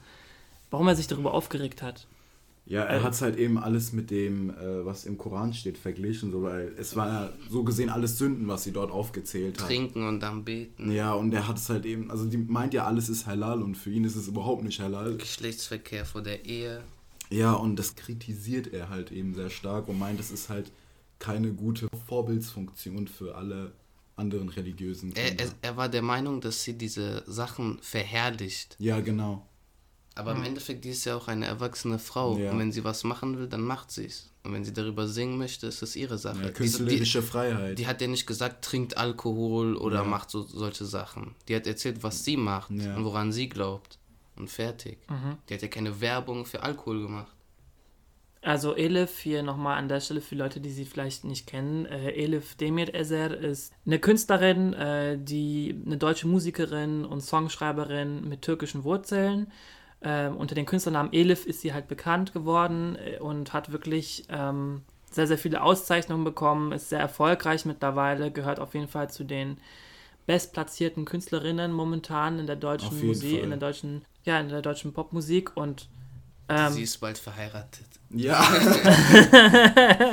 Speaker 1: warum er sich darüber aufgeregt hat.
Speaker 3: Ja, er hat es halt eben alles mit dem, äh, was im Koran steht, verglichen, so, weil es war ja so gesehen alles Sünden, was sie dort aufgezählt hat.
Speaker 2: Trinken und dann beten.
Speaker 3: Ja, und er hat es halt eben, also die meint ja, alles ist halal und für ihn ist es überhaupt nicht halal.
Speaker 2: Geschlechtsverkehr vor der Ehe.
Speaker 3: Ja, und das kritisiert er halt eben sehr stark und meint, es ist halt keine gute Vorbildsfunktion für alle anderen religiösen
Speaker 2: Er,
Speaker 3: Kinder.
Speaker 2: er, er war der Meinung, dass sie diese Sachen verherrlicht.
Speaker 3: ja, genau.
Speaker 2: Aber im Endeffekt, die ist ja auch eine erwachsene Frau.
Speaker 3: Ja.
Speaker 2: Und wenn sie was machen will, dann macht sie es. Und wenn sie darüber singen möchte, ist es ihre Sache.
Speaker 3: Ja,
Speaker 2: die,
Speaker 3: künstlerische
Speaker 2: die,
Speaker 3: Freiheit.
Speaker 2: die hat ja nicht gesagt, trinkt Alkohol oder
Speaker 3: Ja.
Speaker 2: macht so solche Sachen. Die hat erzählt, was sie macht
Speaker 3: Ja.
Speaker 2: und woran sie glaubt. Und fertig. Die hat ja keine Werbung für Alkohol gemacht.
Speaker 1: Also Elif, hier nochmal an der Stelle für Leute, die sie vielleicht nicht kennen. Äh, Elif Demir Ezer ist eine Künstlerin, äh, die eine deutsche Musikerin und Songschreiberin mit türkischen Wurzeln. Äh, unter dem Künstlernamen Elif ist sie halt bekannt geworden äh, und hat wirklich ähm, sehr, sehr viele Auszeichnungen bekommen, ist sehr erfolgreich mittlerweile, gehört auf jeden Fall zu den bestplatzierten Künstlerinnen momentan in der deutschen Musik,
Speaker 3: Fall.
Speaker 1: in der deutschen, ja, in der deutschen Popmusik und Ähm,
Speaker 2: Sie ist bald verheiratet.
Speaker 3: Ja.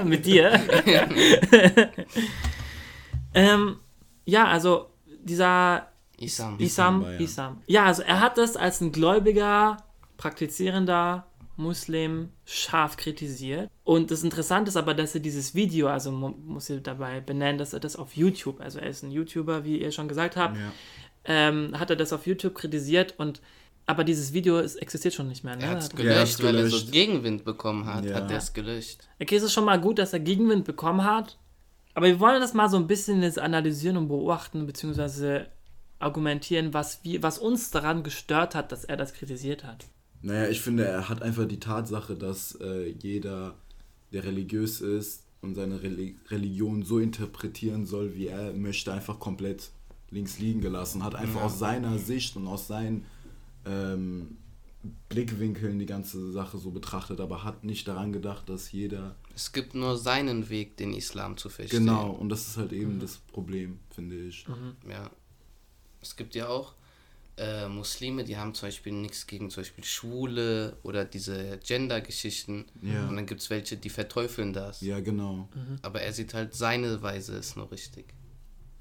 Speaker 3: [laughs]
Speaker 1: mit dir. [laughs] ähm, ja, also dieser
Speaker 2: Isam.
Speaker 1: Isam,
Speaker 3: ja.
Speaker 1: Isam. Ja, also er hat das als ein gläubiger, praktizierender Muslim scharf kritisiert. Und das Interessante ist aber, dass er dieses Video, also muss hier dabei benennen, dass er das auf YouTube, also er ist ein YouTuber, wie ihr schon gesagt habt,
Speaker 3: ja.
Speaker 1: ähm, hat er das auf YouTube kritisiert und aber dieses Video ist, existiert schon nicht mehr. Ne?
Speaker 2: Er hat es
Speaker 3: Ja,
Speaker 2: gelöscht, weil er so. Gegenwind bekommen hat.
Speaker 3: Ja.
Speaker 2: Hat er es gelöscht.
Speaker 1: Okay, es ist schon mal gut, dass er Gegenwind bekommen hat. Aber wir wollen das mal so ein bisschen jetzt analysieren und beobachten, beziehungsweise argumentieren, was, wir, was uns daran gestört hat, dass er das kritisiert hat.
Speaker 3: Naja, ich finde, er hat einfach die Tatsache, dass äh, jeder, der religiös ist und seine Reli Religion so interpretieren soll, wie er möchte, einfach komplett links liegen gelassen. Hat einfach
Speaker 2: Ja.
Speaker 3: aus seiner Sicht und aus seinen ähm, Blickwinkeln die ganze Sache so betrachtet, aber hat nicht daran gedacht, dass jeder.
Speaker 2: Es gibt nur seinen Weg, den Islam zu verstehen.
Speaker 3: Genau, und das ist halt eben das Problem, finde ich.
Speaker 2: Ja. Es gibt ja auch äh, Muslime, die haben zum Beispiel nichts gegen zum Beispiel Schwule oder diese Gender-Geschichten.
Speaker 3: Ja.
Speaker 2: Und dann gibt es welche, die verteufeln das.
Speaker 3: Ja, genau.
Speaker 2: Aber er sieht halt, seine Weise ist nur richtig.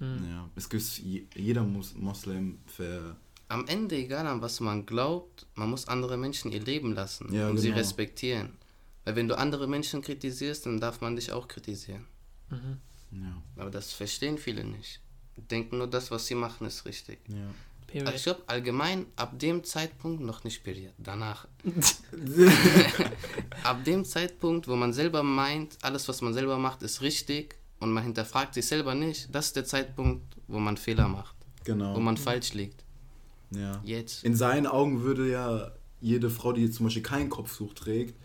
Speaker 3: Ja. Es gibt je, jeder Mus Moslem ver.
Speaker 2: Am Ende, egal an was man glaubt, man muss andere Menschen ihr Leben lassen
Speaker 3: Ja,
Speaker 2: und sie
Speaker 3: genau.
Speaker 2: respektieren. Weil wenn du andere Menschen kritisierst, dann darf man dich auch kritisieren.
Speaker 3: Ja.
Speaker 2: Aber das verstehen viele nicht. Denken nur, das, was sie machen, ist richtig.
Speaker 3: ja.
Speaker 2: Also ich glaube, allgemein ab dem Zeitpunkt noch nicht period. Danach. [laughs] ab dem Zeitpunkt, wo man selber meint, alles, was man selber macht, ist richtig und man hinterfragt sich selber nicht, das ist der Zeitpunkt, wo man Fehler macht,
Speaker 3: Genau.
Speaker 2: wo man falsch liegt.
Speaker 3: Ja.
Speaker 2: Jetzt.
Speaker 3: In seinen Augen würde ja jede Frau, die jetzt zum Beispiel kein Kopftuch trägt,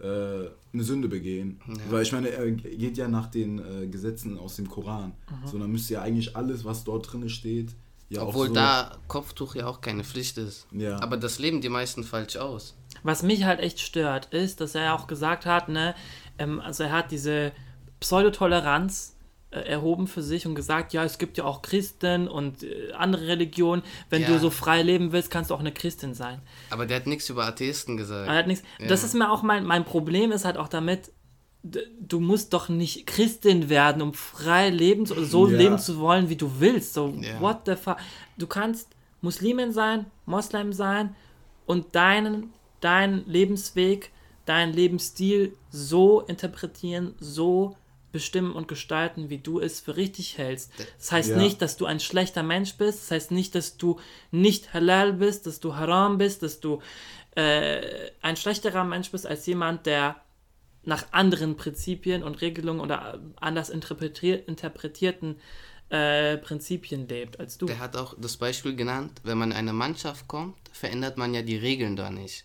Speaker 3: äh, eine Sünde begehen.
Speaker 2: Ja.
Speaker 3: Weil ich meine, er geht ja nach den äh, Gesetzen aus dem Koran. So, dann müsste ja eigentlich alles, was dort drin steht, ja
Speaker 2: Obwohl
Speaker 3: auch so,
Speaker 2: da Kopftuch ja auch keine Pflicht ist.
Speaker 3: Ja.
Speaker 2: Aber das leben die meisten falsch aus.
Speaker 1: Was mich halt echt stört, ist, dass er auch gesagt hat, ne, ähm, also er hat diese Pseudotoleranz erhoben für sich und gesagt, ja, es gibt ja auch Christen und äh, andere Religionen. Wenn
Speaker 2: Ja.
Speaker 1: du so frei leben willst, kannst du auch eine Christin sein.
Speaker 2: Aber der hat nichts über Atheisten gesagt.
Speaker 1: Er hat nichts.
Speaker 2: Ja.
Speaker 1: Das ist mir auch mein, mein Problem ist halt auch damit, du musst doch nicht Christin werden, um frei leben zu, so
Speaker 3: Ja.
Speaker 1: leben zu wollen, wie du willst. So,
Speaker 2: Ja.
Speaker 1: what the fuck? Du kannst Muslimin sein, Moslem sein und deinen, deinen Lebensweg, deinen Lebensstil so interpretieren, so bestimmen und gestalten, wie du es für richtig hältst. Das heißt
Speaker 3: Ja.
Speaker 1: nicht, dass du ein schlechter Mensch bist. Das heißt nicht, dass du nicht halal bist, dass du haram bist, dass du äh, ein schlechterer Mensch bist als jemand, der nach anderen Prinzipien und Regelungen oder anders interpretier interpretierten äh, Prinzipien lebt als du.
Speaker 2: Der hat auch das Beispiel genannt, wenn man in eine Mannschaft kommt, verändert man ja die Regeln da nicht.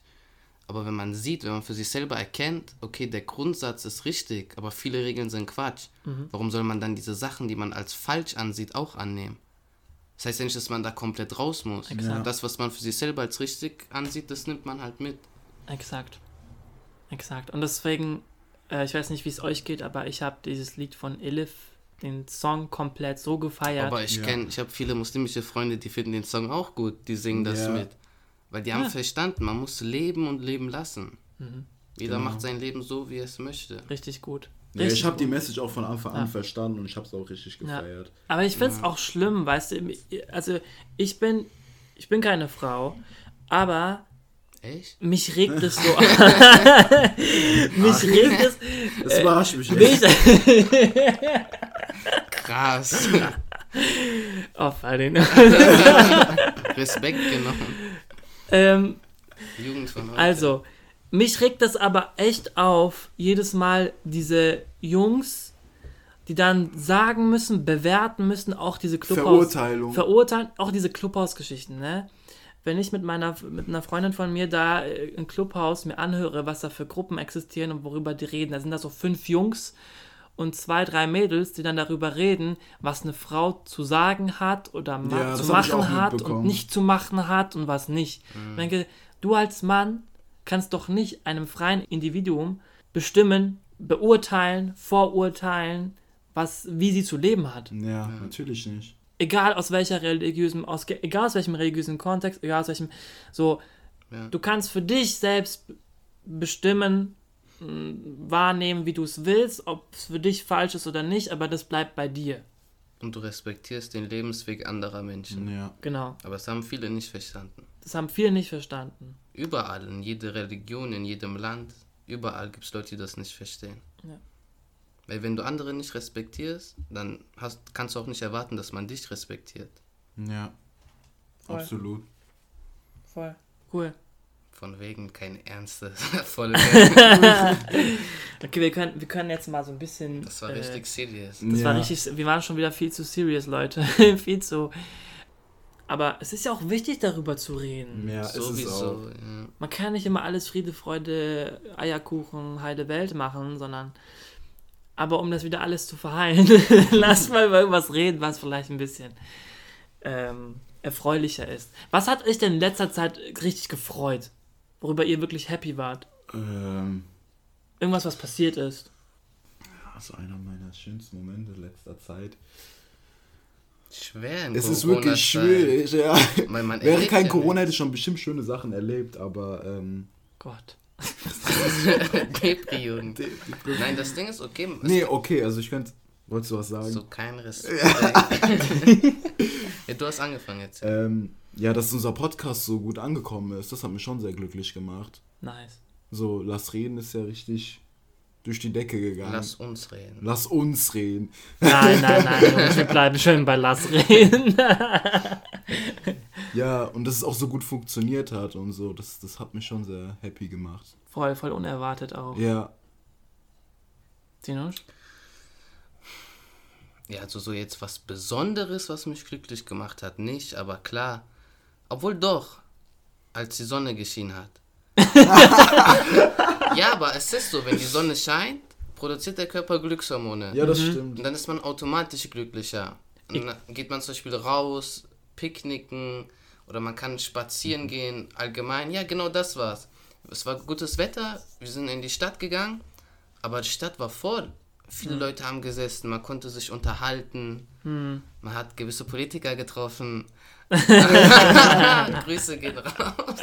Speaker 2: Aber wenn man sieht, wenn man für sich selber erkennt, okay, der Grundsatz ist richtig, aber viele Regeln sind Quatsch, warum soll man dann diese Sachen, die man als falsch ansieht, auch annehmen? Das heißt ja nicht, dass man da komplett raus muss.
Speaker 1: Exakt.
Speaker 2: Das, was man für sich selber als richtig ansieht, das nimmt man halt mit.
Speaker 1: Exakt. Exakt. Und deswegen, äh, ich weiß nicht, wie es euch geht, aber ich habe dieses Lied von Elif, den Song komplett so gefeiert.
Speaker 2: Aber ich
Speaker 3: Ja.
Speaker 2: kenne, ich habe viele muslimische Freunde, die finden den Song auch gut, die singen das
Speaker 3: Ja.
Speaker 2: mit. Weil die haben
Speaker 1: Ja.
Speaker 2: verstanden, man muss leben und leben lassen. Jeder
Speaker 3: Genau.
Speaker 2: macht sein Leben so, wie er es möchte.
Speaker 1: Richtig gut.
Speaker 3: Ja,
Speaker 1: Richtig
Speaker 3: ich habe die. Message auch von Anfang an
Speaker 1: Ja.
Speaker 3: verstanden und ich habe es auch richtig
Speaker 1: Ja.
Speaker 3: gefeiert.
Speaker 1: Aber ich finde es auch schlimm, weißt du, also ich bin, ich bin keine Frau, aber
Speaker 2: Echt?
Speaker 1: mich regt es so [laughs] [laughs] mich regt es
Speaker 3: Das überrascht mich
Speaker 1: mich,
Speaker 2: Krass. [laughs]
Speaker 1: oh, Farin.
Speaker 2: Respekt genommen.
Speaker 1: Ähm,
Speaker 2: Jugend von heute.
Speaker 1: Also, mich regt das aber echt auf, jedes Mal diese Jungs, die dann sagen müssen, bewerten müssen, auch diese Clubhaus...
Speaker 3: Verurteilung.
Speaker 1: Verurteilen, auch diese Clubhausgeschichten, ne? Wenn ich mit meiner, mit einer Freundin von mir da äh, im Clubhaus mir anhöre, was da für Gruppen existieren und worüber die reden, da sind da so fünf Jungs und zwei, drei Mädels, die dann darüber reden, was eine Frau zu sagen hat oder ma
Speaker 3: Ja,
Speaker 1: zu machen hat und nicht zu machen hat und was nicht.
Speaker 2: Mhm.
Speaker 1: Ich denke, du als Mann kannst doch nicht einem freien Individuum bestimmen, beurteilen, vorurteilen, was, wie sie zu leben hat.
Speaker 3: Ja, natürlich nicht.
Speaker 1: Egal aus welcher religiösen, aus, egal aus welchem religiösen Kontext, egal aus welchem, so,
Speaker 2: Ja.
Speaker 1: du kannst für dich selbst bestimmen, wahrnehmen, wie du es willst, ob es für dich falsch ist oder nicht, aber das bleibt bei dir.
Speaker 2: Und du respektierst den Lebensweg anderer Menschen.
Speaker 3: Ja.
Speaker 1: Genau.
Speaker 2: Aber das haben viele nicht verstanden.
Speaker 1: Das haben viele nicht verstanden.
Speaker 2: Überall, in jeder Religion, in jedem Land, überall gibt es Leute, die das nicht verstehen.
Speaker 1: Ja.
Speaker 2: Weil wenn du andere nicht respektierst, dann hast, kannst du auch nicht erwarten, dass man dich respektiert.
Speaker 3: Ja.
Speaker 1: Voll.
Speaker 3: Absolut.
Speaker 1: Voll. Cool.
Speaker 2: Von wegen keine ernste Folge.
Speaker 1: Okay, wir können, wir können jetzt mal so ein bisschen.
Speaker 2: Das war
Speaker 1: äh,
Speaker 2: richtig serious.
Speaker 1: Das
Speaker 3: ja.
Speaker 1: war richtig, wir waren schon wieder viel zu serious, Leute. [laughs] viel zu. Aber es ist ja auch wichtig, darüber zu reden.
Speaker 3: Ja, ist es auch.
Speaker 2: Sowieso. Ja.
Speaker 1: Man kann nicht immer alles Friede, Freude, Eierkuchen, heile Welt machen, sondern. Aber um das wieder alles zu verheilen, [laughs] lass mal über irgendwas reden, was vielleicht ein bisschen ähm, erfreulicher ist. Was hat euch denn in letzter Zeit richtig gefreut? Worüber ihr wirklich happy wart?
Speaker 3: Ähm,
Speaker 1: Irgendwas, was passiert ist?
Speaker 3: also einer meiner schönsten Momente letzter Zeit.
Speaker 2: Schwer in
Speaker 3: Es ist wirklich schwierig, ja.
Speaker 2: Weil man
Speaker 3: Wäre kein
Speaker 2: ja
Speaker 3: Corona, hätte ich schon bestimmt schöne Sachen erlebt, aber ähm,
Speaker 1: Gott. [laughs]
Speaker 2: Depri-Jugend. Nein, das Ding ist okay.
Speaker 3: Nee, okay, also ich könnte, wolltest du was sagen?
Speaker 2: So kein Respekt. [laughs] ja, du hast angefangen jetzt.
Speaker 3: Ähm, ja, dass unser Podcast so gut angekommen ist, das hat mich schon sehr glücklich gemacht.
Speaker 1: Nice.
Speaker 3: So, Lass reden ist ja richtig durch die Decke gegangen.
Speaker 2: Lass uns reden.
Speaker 3: Lass uns reden.
Speaker 1: Nein, nein, nein, [laughs] wir bleiben schön bei Lass reden. [laughs]
Speaker 3: Ja, und dass es auch so gut funktioniert hat und so, das, das hat mich schon sehr happy gemacht.
Speaker 1: voll, voll unerwartet auch.
Speaker 3: Ja,
Speaker 1: Sinus?
Speaker 2: Ja, also so jetzt was Besonderes, was mich glücklich gemacht hat, nicht, aber klar. Obwohl doch, als die Sonne geschienen hat. [laughs] ja, aber es ist so, wenn die Sonne scheint, produziert der Körper Glückshormone.
Speaker 3: ja, das stimmt.
Speaker 2: Und dann ist man automatisch glücklicher. Und dann geht man zum Beispiel raus, picknicken oder man kann spazieren gehen, allgemein. Ja, genau das war's. Es war gutes Wetter, wir sind in die Stadt gegangen, aber die Stadt war voll. Viele Leute haben gesessen, man konnte sich unterhalten, man hat gewisse Politiker getroffen. [laughs] [laughs] Grüße gehen raus.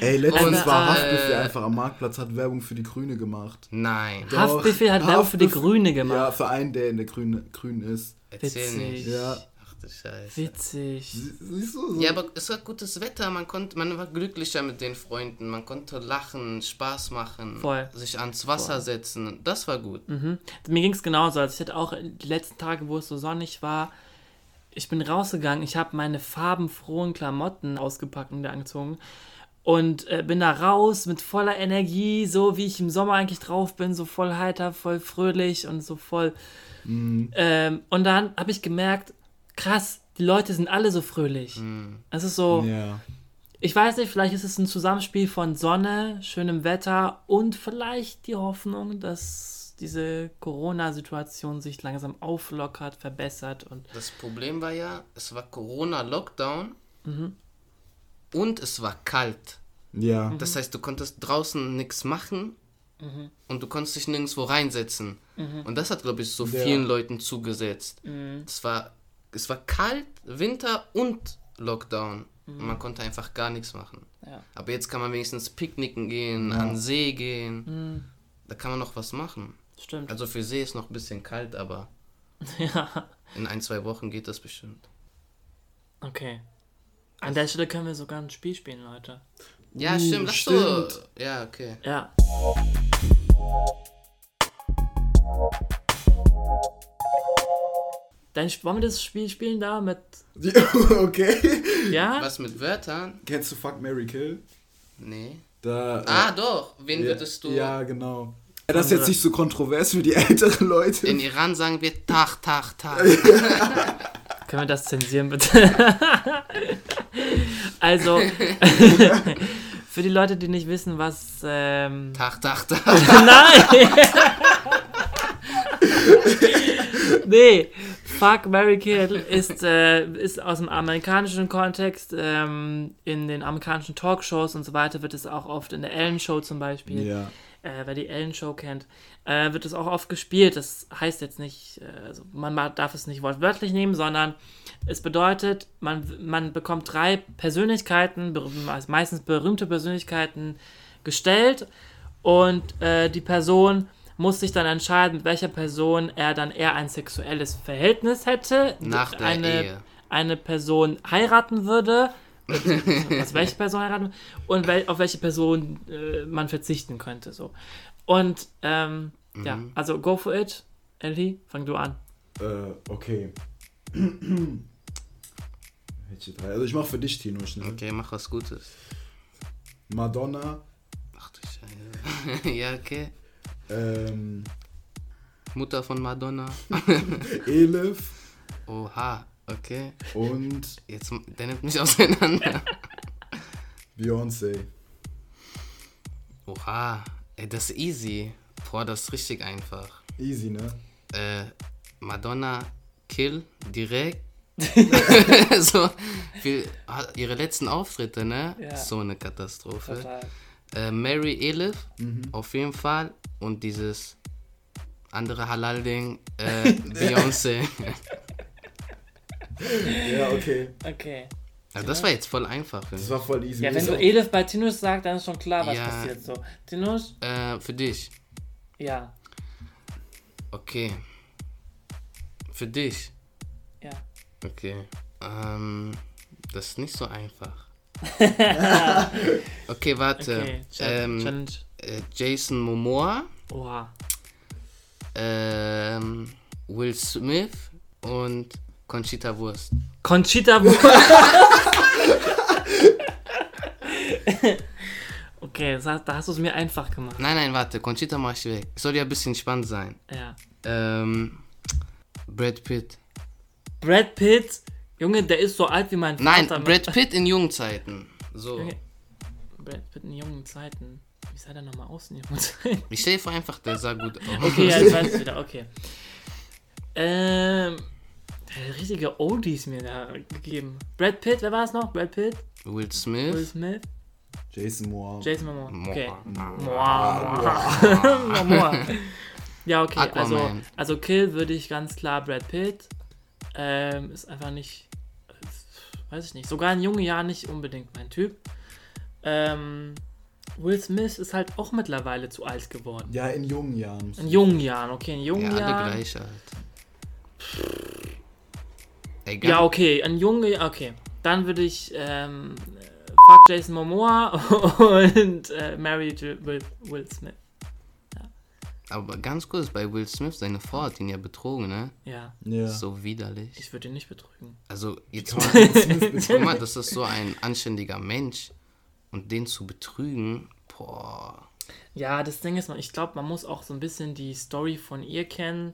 Speaker 3: Ey, letztens
Speaker 2: Und,
Speaker 3: war
Speaker 2: äh,
Speaker 3: Haftbefehl einfach am Marktplatz, hat Werbung für die Grüne gemacht.
Speaker 2: Nein,
Speaker 3: Doch,
Speaker 1: Haftbefehl hat Werbung für die Grüne
Speaker 3: Ja,
Speaker 1: gemacht.
Speaker 3: für einen, der in der Grüne, Grün ist.
Speaker 2: erzähl
Speaker 1: Witzig.
Speaker 2: nicht.
Speaker 3: Ja.
Speaker 2: Du Scheiße.
Speaker 1: Witzig.
Speaker 3: Sie- Siehst du? So.
Speaker 2: Ja, aber es war gutes Wetter, man konnte, man war glücklicher mit den Freunden, man konnte lachen, Spaß machen,
Speaker 1: Voll.
Speaker 2: sich ans Wasser setzen, das war gut.
Speaker 1: Mhm. Mir ging es genauso. Also ich hatte auch die letzten Tage, wo es so sonnig war, ich bin rausgegangen, ich habe meine farbenfrohen Klamotten ausgepackt und angezogen und äh, bin da raus mit voller Energie, so wie ich im Sommer eigentlich drauf bin, so voll heiter, voll fröhlich und so voll. Ähm, und dann habe ich gemerkt, krass, die Leute sind alle so fröhlich. Es ist so,
Speaker 3: Ja.
Speaker 1: ich weiß nicht, vielleicht ist es ein Zusammenspiel von Sonne, schönem Wetter und vielleicht die Hoffnung, dass diese Corona-Situation sich langsam auflockert, verbessert und
Speaker 2: Das Problem war ja, es war Corona-Lockdown
Speaker 1: Mhm.
Speaker 2: und es war kalt.
Speaker 3: Ja.
Speaker 1: Mhm.
Speaker 2: Das heißt, du konntest draußen nichts machen und du konntest dich nirgendwo reinsetzen.
Speaker 1: Mhm.
Speaker 2: Und das hat, glaube ich, so
Speaker 3: Ja.
Speaker 2: vielen Leuten zugesetzt. Es, war, es war kalt, Winter und Lockdown. Und man konnte einfach gar nichts machen.
Speaker 1: Mhm. Ja.
Speaker 2: Aber jetzt kann man wenigstens picknicken gehen, an den See gehen.
Speaker 1: Mhm.
Speaker 2: Da kann man noch was machen.
Speaker 1: stimmt.
Speaker 2: Also für See ist noch ein bisschen kalt, aber [laughs]
Speaker 1: ja,
Speaker 2: in ein, zwei Wochen geht das bestimmt.
Speaker 1: okay. An der Stelle können wir sogar ein Spiel spielen, Leute.
Speaker 2: Ja,
Speaker 3: Uh,
Speaker 2: stimmt. Lass
Speaker 3: stimmt.
Speaker 2: so. Ja, okay.
Speaker 1: Ja. Dann wollen wir das Spiel spielen da mit. [laughs]
Speaker 3: okay.
Speaker 1: Ja?
Speaker 2: Was mit Wörtern?
Speaker 3: Kennst du Fuck Mary Kill?
Speaker 2: Nee.
Speaker 3: Da,
Speaker 2: Ah, doch. Wen
Speaker 3: ja,
Speaker 2: würdest du?
Speaker 3: Ja, genau. Ja, das ist jetzt nicht so kontrovers für die [laughs] älteren Leute.
Speaker 2: In Iran sagen wir Tag, Tag, Tag. [laughs]
Speaker 1: Können wir das zensieren, bitte? also, für die Leute, die nicht wissen, was. Ähm,
Speaker 2: Tag, Tag, Tag.
Speaker 1: Nein! nee, Fuck Mary Kill ist, äh, ist aus dem amerikanischen Kontext. Ähm, in den amerikanischen Talkshows und so weiter wird es auch oft in der Ellen Show zum Beispiel,
Speaker 3: Ja.
Speaker 1: äh, wer die Ellen Show kennt, äh, wird es auch oft gespielt. Das heißt jetzt nicht, äh, also man ma- darf es nicht wortwörtlich nehmen, sondern es bedeutet, man, man bekommt drei Persönlichkeiten, also meistens berühmte Persönlichkeiten, gestellt und äh, die Person muss sich dann entscheiden, mit welcher Person er dann eher ein sexuelles Verhältnis hätte,
Speaker 2: Nach der
Speaker 1: eine,
Speaker 2: Ehe.
Speaker 1: eine Person heiraten würde, also welche Person heiraten und wel auf welche Person äh, man verzichten könnte. So. Und ähm, ja,
Speaker 2: Mhm.
Speaker 1: also go for it. Ellie, fang du an.
Speaker 3: Äh, okay. [clears throat] Also ich mach für dich, Tino, schnell.
Speaker 2: Okay, mach was Gutes.
Speaker 3: Madonna,
Speaker 2: Ach du Scheiße. [laughs] ja, okay.
Speaker 3: Ähm,
Speaker 2: Mutter von Madonna. [laughs]
Speaker 3: Elif
Speaker 2: Oha, okay.
Speaker 3: und
Speaker 2: Jetzt, der nimmt mich auseinander.
Speaker 3: Beyoncé.
Speaker 2: Oha, ey, das ist easy. Boah, das ist richtig einfach.
Speaker 3: Easy, ne?
Speaker 2: Äh, Madonna Kill direkt. [laughs] so, für ihre letzten Auftritte, ne?
Speaker 1: Ja.
Speaker 2: So eine Katastrophe.
Speaker 1: Total.
Speaker 2: Äh, Mary Elif,
Speaker 3: Mhm.
Speaker 2: auf jeden Fall. Und dieses andere Halal-Ding, äh, [laughs] Beyoncé.
Speaker 3: Ja, okay.
Speaker 1: Okay.
Speaker 2: Also das war jetzt voll einfach. finde
Speaker 3: Das war voll easy.
Speaker 1: Ja, wenn du Elif bei Tinus sagst, dann ist schon klar, was
Speaker 2: Ja.
Speaker 1: passiert. So. Tinus?
Speaker 2: Äh, für dich.
Speaker 1: Ja.
Speaker 2: Okay. Für dich.
Speaker 1: Ja.
Speaker 2: Okay. Ähm, das ist nicht so einfach. [laughs] okay, warte.
Speaker 1: Okay. Challenge.
Speaker 2: ähm,
Speaker 1: Challenge.
Speaker 2: Äh, Jason Momoa,
Speaker 1: Oha.
Speaker 2: ähm, Will Smith und Conchita Wurst.
Speaker 1: Conchita Wurst. [laughs] okay, das da hast du es mir einfach gemacht.
Speaker 2: Nein, nein, warte. Conchita mach ich weg. Soll ja ein bisschen spannend sein.
Speaker 1: Ja.
Speaker 2: Ähm, Brad Pitt.
Speaker 1: Brad Pitt, Junge, der ist so alt wie mein
Speaker 2: Nein,
Speaker 1: Vater.
Speaker 2: Brad Pitt in jungen Zeiten. So.
Speaker 1: Junge, Brad Pitt in jungen Zeiten. Wie sah der nochmal aus in jungen Zeiten?
Speaker 2: Ich stell dir vor einfach, der sah gut [laughs] aus.
Speaker 1: Okay, ja, jetzt weiß ich wieder, okay. Ähm, der hat richtige Oldies mir da gegeben. Brad Pitt, wer war es noch? Brad Pitt,
Speaker 2: Will
Speaker 1: Will
Speaker 2: Smith.
Speaker 1: Smith,
Speaker 3: Jason Moore.
Speaker 1: Jason Momoa. Okay.
Speaker 2: Momoa.
Speaker 1: Momoa. [laughs] Momoa. Ja, okay, also,
Speaker 2: Aquaman.
Speaker 1: also Kill würde ich ganz klar Brad Pitt. Ähm, ist einfach nicht, weiß ich nicht, sogar in jungen Jahren nicht unbedingt mein Typ. Ähm, Will Smith ist halt auch mittlerweile zu alt geworden.
Speaker 3: Ja, in jungen Jahren.
Speaker 1: In jungen Jahren, okay, in jungen
Speaker 2: Ja, alle
Speaker 1: Jahren.
Speaker 2: gleich alt. Egal.
Speaker 1: Ja, okay, ein Junge, okay. Dann würde ich ähm, fuck Jason Momoa [laughs] und äh, marry J- Will, Will Smith.
Speaker 2: Aber ganz kurz, bei Will Smith, seine Frau hat ihn ja betrogen, ne?
Speaker 1: Ja,
Speaker 3: Ja.
Speaker 2: So widerlich.
Speaker 1: ich würde ihn nicht betrügen.
Speaker 2: Also, jetzt mal,
Speaker 3: man Will Smith [laughs]
Speaker 2: guck
Speaker 3: betrügen?
Speaker 2: mal, das ist so ein anständiger Mensch. Und den zu betrügen, boah.
Speaker 1: Ja, das Ding ist, man- ich glaube, man muss auch so ein bisschen die Story von ihr kennen.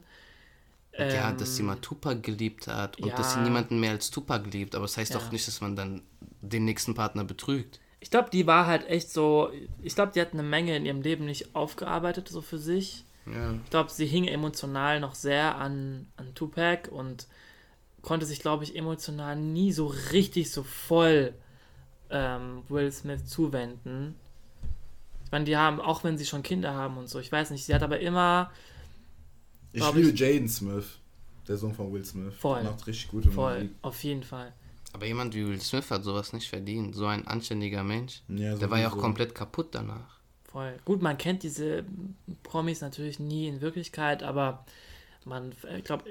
Speaker 2: ja,
Speaker 1: Ähm,
Speaker 2: dass sie mal Tupac geliebt hat und dass sie
Speaker 1: ja.
Speaker 2: niemanden mehr als Tupac liebt. Aber das heißt
Speaker 1: Ja.
Speaker 2: doch nicht, dass man dann den nächsten Partner betrügt.
Speaker 1: Ich glaube, die war halt echt so. Ich glaube, die hat eine Menge in ihrem Leben nicht aufgearbeitet, so für sich.
Speaker 2: Ja.
Speaker 1: Ich glaube, sie hing emotional noch sehr an, an Tupac und konnte sich, glaube ich, emotional nie so richtig so voll ähm, Will Smith zuwenden. Ich meine, die haben, auch wenn sie schon Kinder haben und so, ich weiß nicht, sie hat aber immer
Speaker 3: Ich liebe Jaden Smith, der Sohn von Will Smith.
Speaker 1: Voll.
Speaker 3: Macht richtig gute
Speaker 1: voll,
Speaker 3: Musik.
Speaker 1: auf jeden Fall.
Speaker 2: Aber jemand wie Will Smith hat sowas nicht verdient. So ein anständiger Mensch.
Speaker 3: Ja,
Speaker 2: Der war ja auch
Speaker 3: sowieso.
Speaker 2: komplett kaputt danach.
Speaker 1: Voll. Gut, man kennt diese Promis natürlich nie in Wirklichkeit, aber man, ich glaube,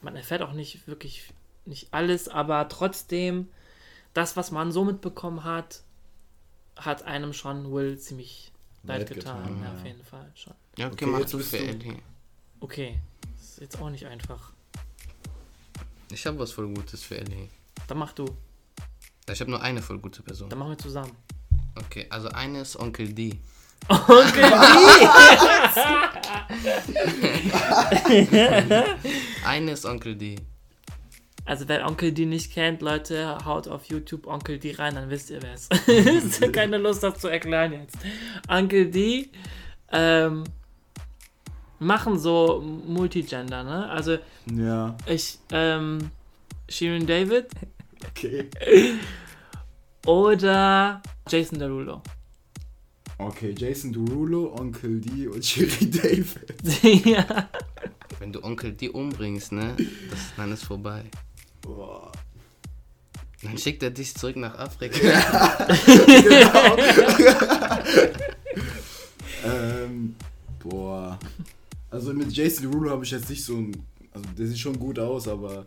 Speaker 1: man erfährt auch nicht wirklich nicht alles, aber trotzdem, das, was man so mitbekommen hat, hat einem schon Will ziemlich leid,
Speaker 3: Leid
Speaker 1: getan.
Speaker 3: getan,
Speaker 1: ja,
Speaker 3: ja.
Speaker 1: auf jeden Fall schon.
Speaker 2: Ja, okay,
Speaker 3: Okay,
Speaker 2: mach
Speaker 3: jetzt bist
Speaker 2: für
Speaker 3: du-
Speaker 2: Ellie.
Speaker 1: Okay, das ist jetzt auch nicht einfach.
Speaker 2: Ich habe was voll Gutes für Ellie.
Speaker 1: Dann mach du,
Speaker 2: Ich habe nur eine voll gute Person.
Speaker 1: dann machen wir zusammen.
Speaker 2: Okay, also eine ist Onkel D.
Speaker 1: Onkel [laughs]
Speaker 2: Eine ist Onkel D.
Speaker 1: Also wer Onkel D nicht kennt, Leute, haut auf YouTube Onkel D rein, dann wisst ihr wer es [laughs] ist. [laughs] Keine Lust, das zu erklären jetzt. Onkel D ähm, machen so Multigender, ne? Also
Speaker 3: Ja,
Speaker 1: ich, ähm, Shirin David
Speaker 3: okay. [laughs]
Speaker 1: oder Jason Derulo.
Speaker 3: Okay, Jason Derulo, Onkel D und Shiri David.
Speaker 1: ja.
Speaker 2: Wenn du Onkel D umbringst, ne, das, dann ist vorbei.
Speaker 3: Boah.
Speaker 2: Dann schickt er dich zurück nach Afrika.
Speaker 3: Ja, [laughs] genau. ähm, boah. Also mit Jason Rulo habe ich jetzt nicht so ein. Also der sieht schon gut aus, aber.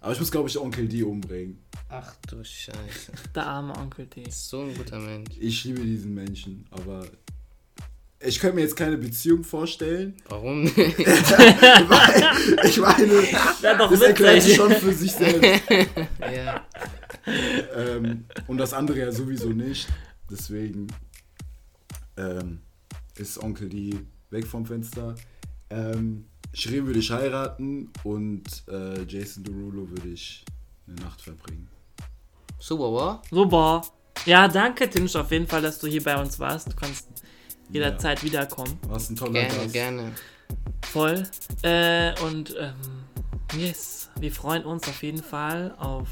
Speaker 3: Aber ich muss, glaube ich, Onkel D umbringen.
Speaker 2: Ach du Scheiße.
Speaker 1: Der arme Onkel D.
Speaker 2: So ein guter Mensch.
Speaker 3: Ich liebe diesen Menschen, aber ich könnte mir jetzt keine Beziehung vorstellen.
Speaker 2: Warum [laughs] nicht?
Speaker 3: weil ich meine,
Speaker 1: Wär doch
Speaker 3: das erklärt sich schon für sich selbst. [laughs]
Speaker 2: ja.
Speaker 3: ähm, und das andere ja sowieso nicht. Deswegen ähm, ist Onkel D weg vom Fenster. Ähm, Shirin würde ich heiraten und äh, Jason Derulo würde ich eine Nacht verbringen.
Speaker 2: Super, wa?
Speaker 1: Super. Ja, danke, Tinsch, auf jeden Fall, dass du hier bei uns warst. Du kannst jederzeit wiederkommen.
Speaker 3: Was ein toller
Speaker 2: Gerne,
Speaker 3: Gast.
Speaker 2: gerne.
Speaker 1: Voll. Äh, und ähm, yes, wir freuen uns auf jeden Fall auf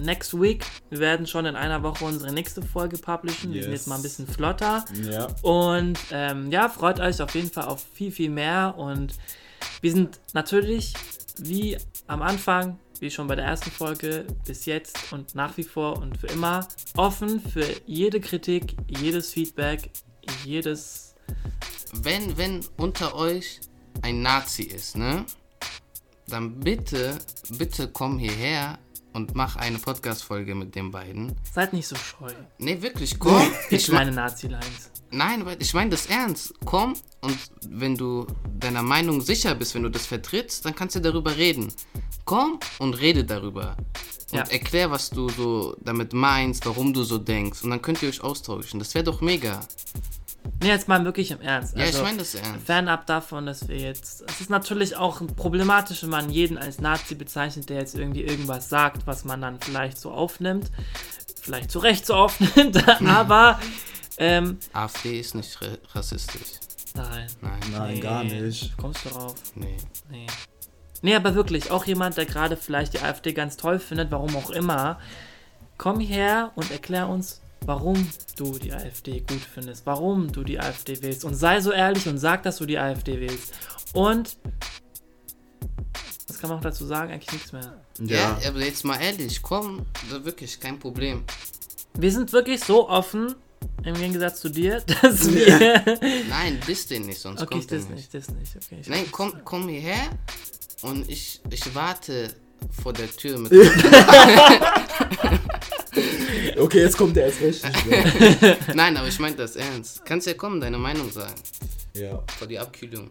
Speaker 1: next week. Wir werden schon in einer Woche unsere nächste Folge publishen. Wir sind
Speaker 3: Yes.
Speaker 1: jetzt mal ein bisschen flotter.
Speaker 3: Ja.
Speaker 1: Und ähm, ja, freut euch auf jeden Fall auf viel, viel mehr. Und wir sind natürlich, wie am Anfang, wie schon bei der ersten Folge, bis jetzt und nach wie vor und für immer offen für jede Kritik, jedes Feedback, jedes.
Speaker 2: Wenn, wenn unter euch ein Nazi ist, ne? Dann bitte, bitte komm hierher und mach eine Podcast-Folge mit den beiden.
Speaker 1: Seid nicht so scheu.
Speaker 2: Nee, wirklich, komm. [laughs]
Speaker 1: Ich
Speaker 2: ich mein,
Speaker 1: meine Nazi-Lines.
Speaker 2: nein, ich meine das ernst. Komm und wenn du deiner Meinung sicher bist, wenn du das vertrittst, dann kannst du darüber reden. Komm und rede darüber. Und
Speaker 1: Ja.
Speaker 2: erklär, was du so damit meinst, warum du so denkst. Und dann könnt ihr euch austauschen. Das wäre doch mega.
Speaker 1: Nee, jetzt mal wirklich im Ernst.
Speaker 2: Ja,
Speaker 1: Also,
Speaker 2: ich meine das ernst.
Speaker 1: Fernab davon, dass wir jetzt. Es ist natürlich auch problematisch, wenn man jeden als Nazi bezeichnet, der jetzt irgendwie irgendwas sagt, was man dann vielleicht so aufnimmt. Vielleicht zu Recht so aufnimmt, [laughs] aber. Ähm,
Speaker 2: AfD ist nicht ra- rassistisch.
Speaker 1: nein.
Speaker 2: Nein.
Speaker 3: Nein,
Speaker 1: Nee,
Speaker 3: gar nicht.
Speaker 1: Kommst du drauf?
Speaker 2: Nee.
Speaker 1: Nee. Nee, aber wirklich, auch jemand, der gerade vielleicht die AfD ganz toll findet, warum auch immer, komm her und erklär uns, warum du die AfD gut findest, warum du die AfD willst. Und sei so ehrlich und sag, dass du die AfD willst. Und was kann man noch dazu sagen? Eigentlich nichts mehr.
Speaker 2: Ja, aber jetzt mal ehrlich, komm, wirklich kein Problem.
Speaker 1: Wir sind wirklich so offen, im Gegensatz zu dir, [laughs] dass wir.
Speaker 2: Nein, diss den nicht, sonst
Speaker 1: okay,
Speaker 2: kommt
Speaker 1: das
Speaker 2: nicht.
Speaker 1: nicht, das nicht. Okay, ich
Speaker 2: Nein, komm, komm hierher und ich, ich warte vor der Tür mit. [laughs] [laughs] [laughs]
Speaker 3: Okay, jetzt kommt der erst recht mehr. [laughs]
Speaker 2: Nein, aber ich meine das ernst. Kannst ja kommen, deine Meinung sagen.
Speaker 3: Ja,
Speaker 2: Vor die Abkühlung.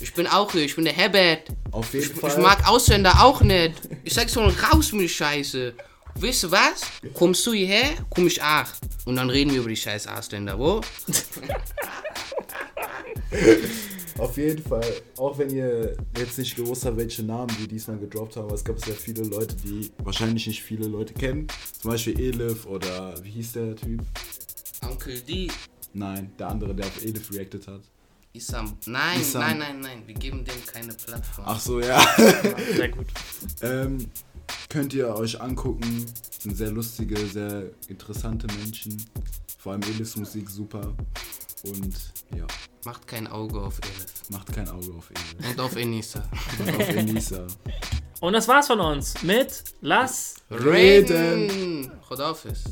Speaker 2: Ich bin auch hier, ich bin der Herbert.
Speaker 3: auf jeden
Speaker 2: Ich,
Speaker 3: Fall.
Speaker 2: ich mag Ausländer auch nicht. Ich sag schon raus mit der Scheiße. Weißt du was? Kommst du hierher, komm ich auch. Und dann reden wir über die scheiß Ausländer, wo? [laughs]
Speaker 3: Auf jeden Fall, auch wenn ihr jetzt nicht gewusst habt, welche Namen die diesmal gedroppt haben, aber es gab sehr viele Leute, die wahrscheinlich nicht viele Leute kennen. Zum Beispiel Elif oder wie hieß der Typ?
Speaker 2: Onkel D.
Speaker 3: Nein, der andere, der auf Elif reacted hat.
Speaker 2: Isam. Nein,
Speaker 3: Isam.
Speaker 2: nein, nein, nein. Wir geben dem keine Plattform.
Speaker 3: Ach so, ja. [laughs]
Speaker 1: Sehr gut.
Speaker 3: ähm, könnt ihr euch angucken. Sind sehr lustige, sehr interessante Menschen. Vor allem Elifs Musik super. Und ja,
Speaker 2: Macht kein Auge auf Elif.
Speaker 3: macht kein Auge auf Elif.
Speaker 2: Und auf Enisa. [laughs]
Speaker 3: Und auf Enisa.
Speaker 1: Und das war's von uns mit Lass
Speaker 3: Reden.
Speaker 2: Reden. Chodafis.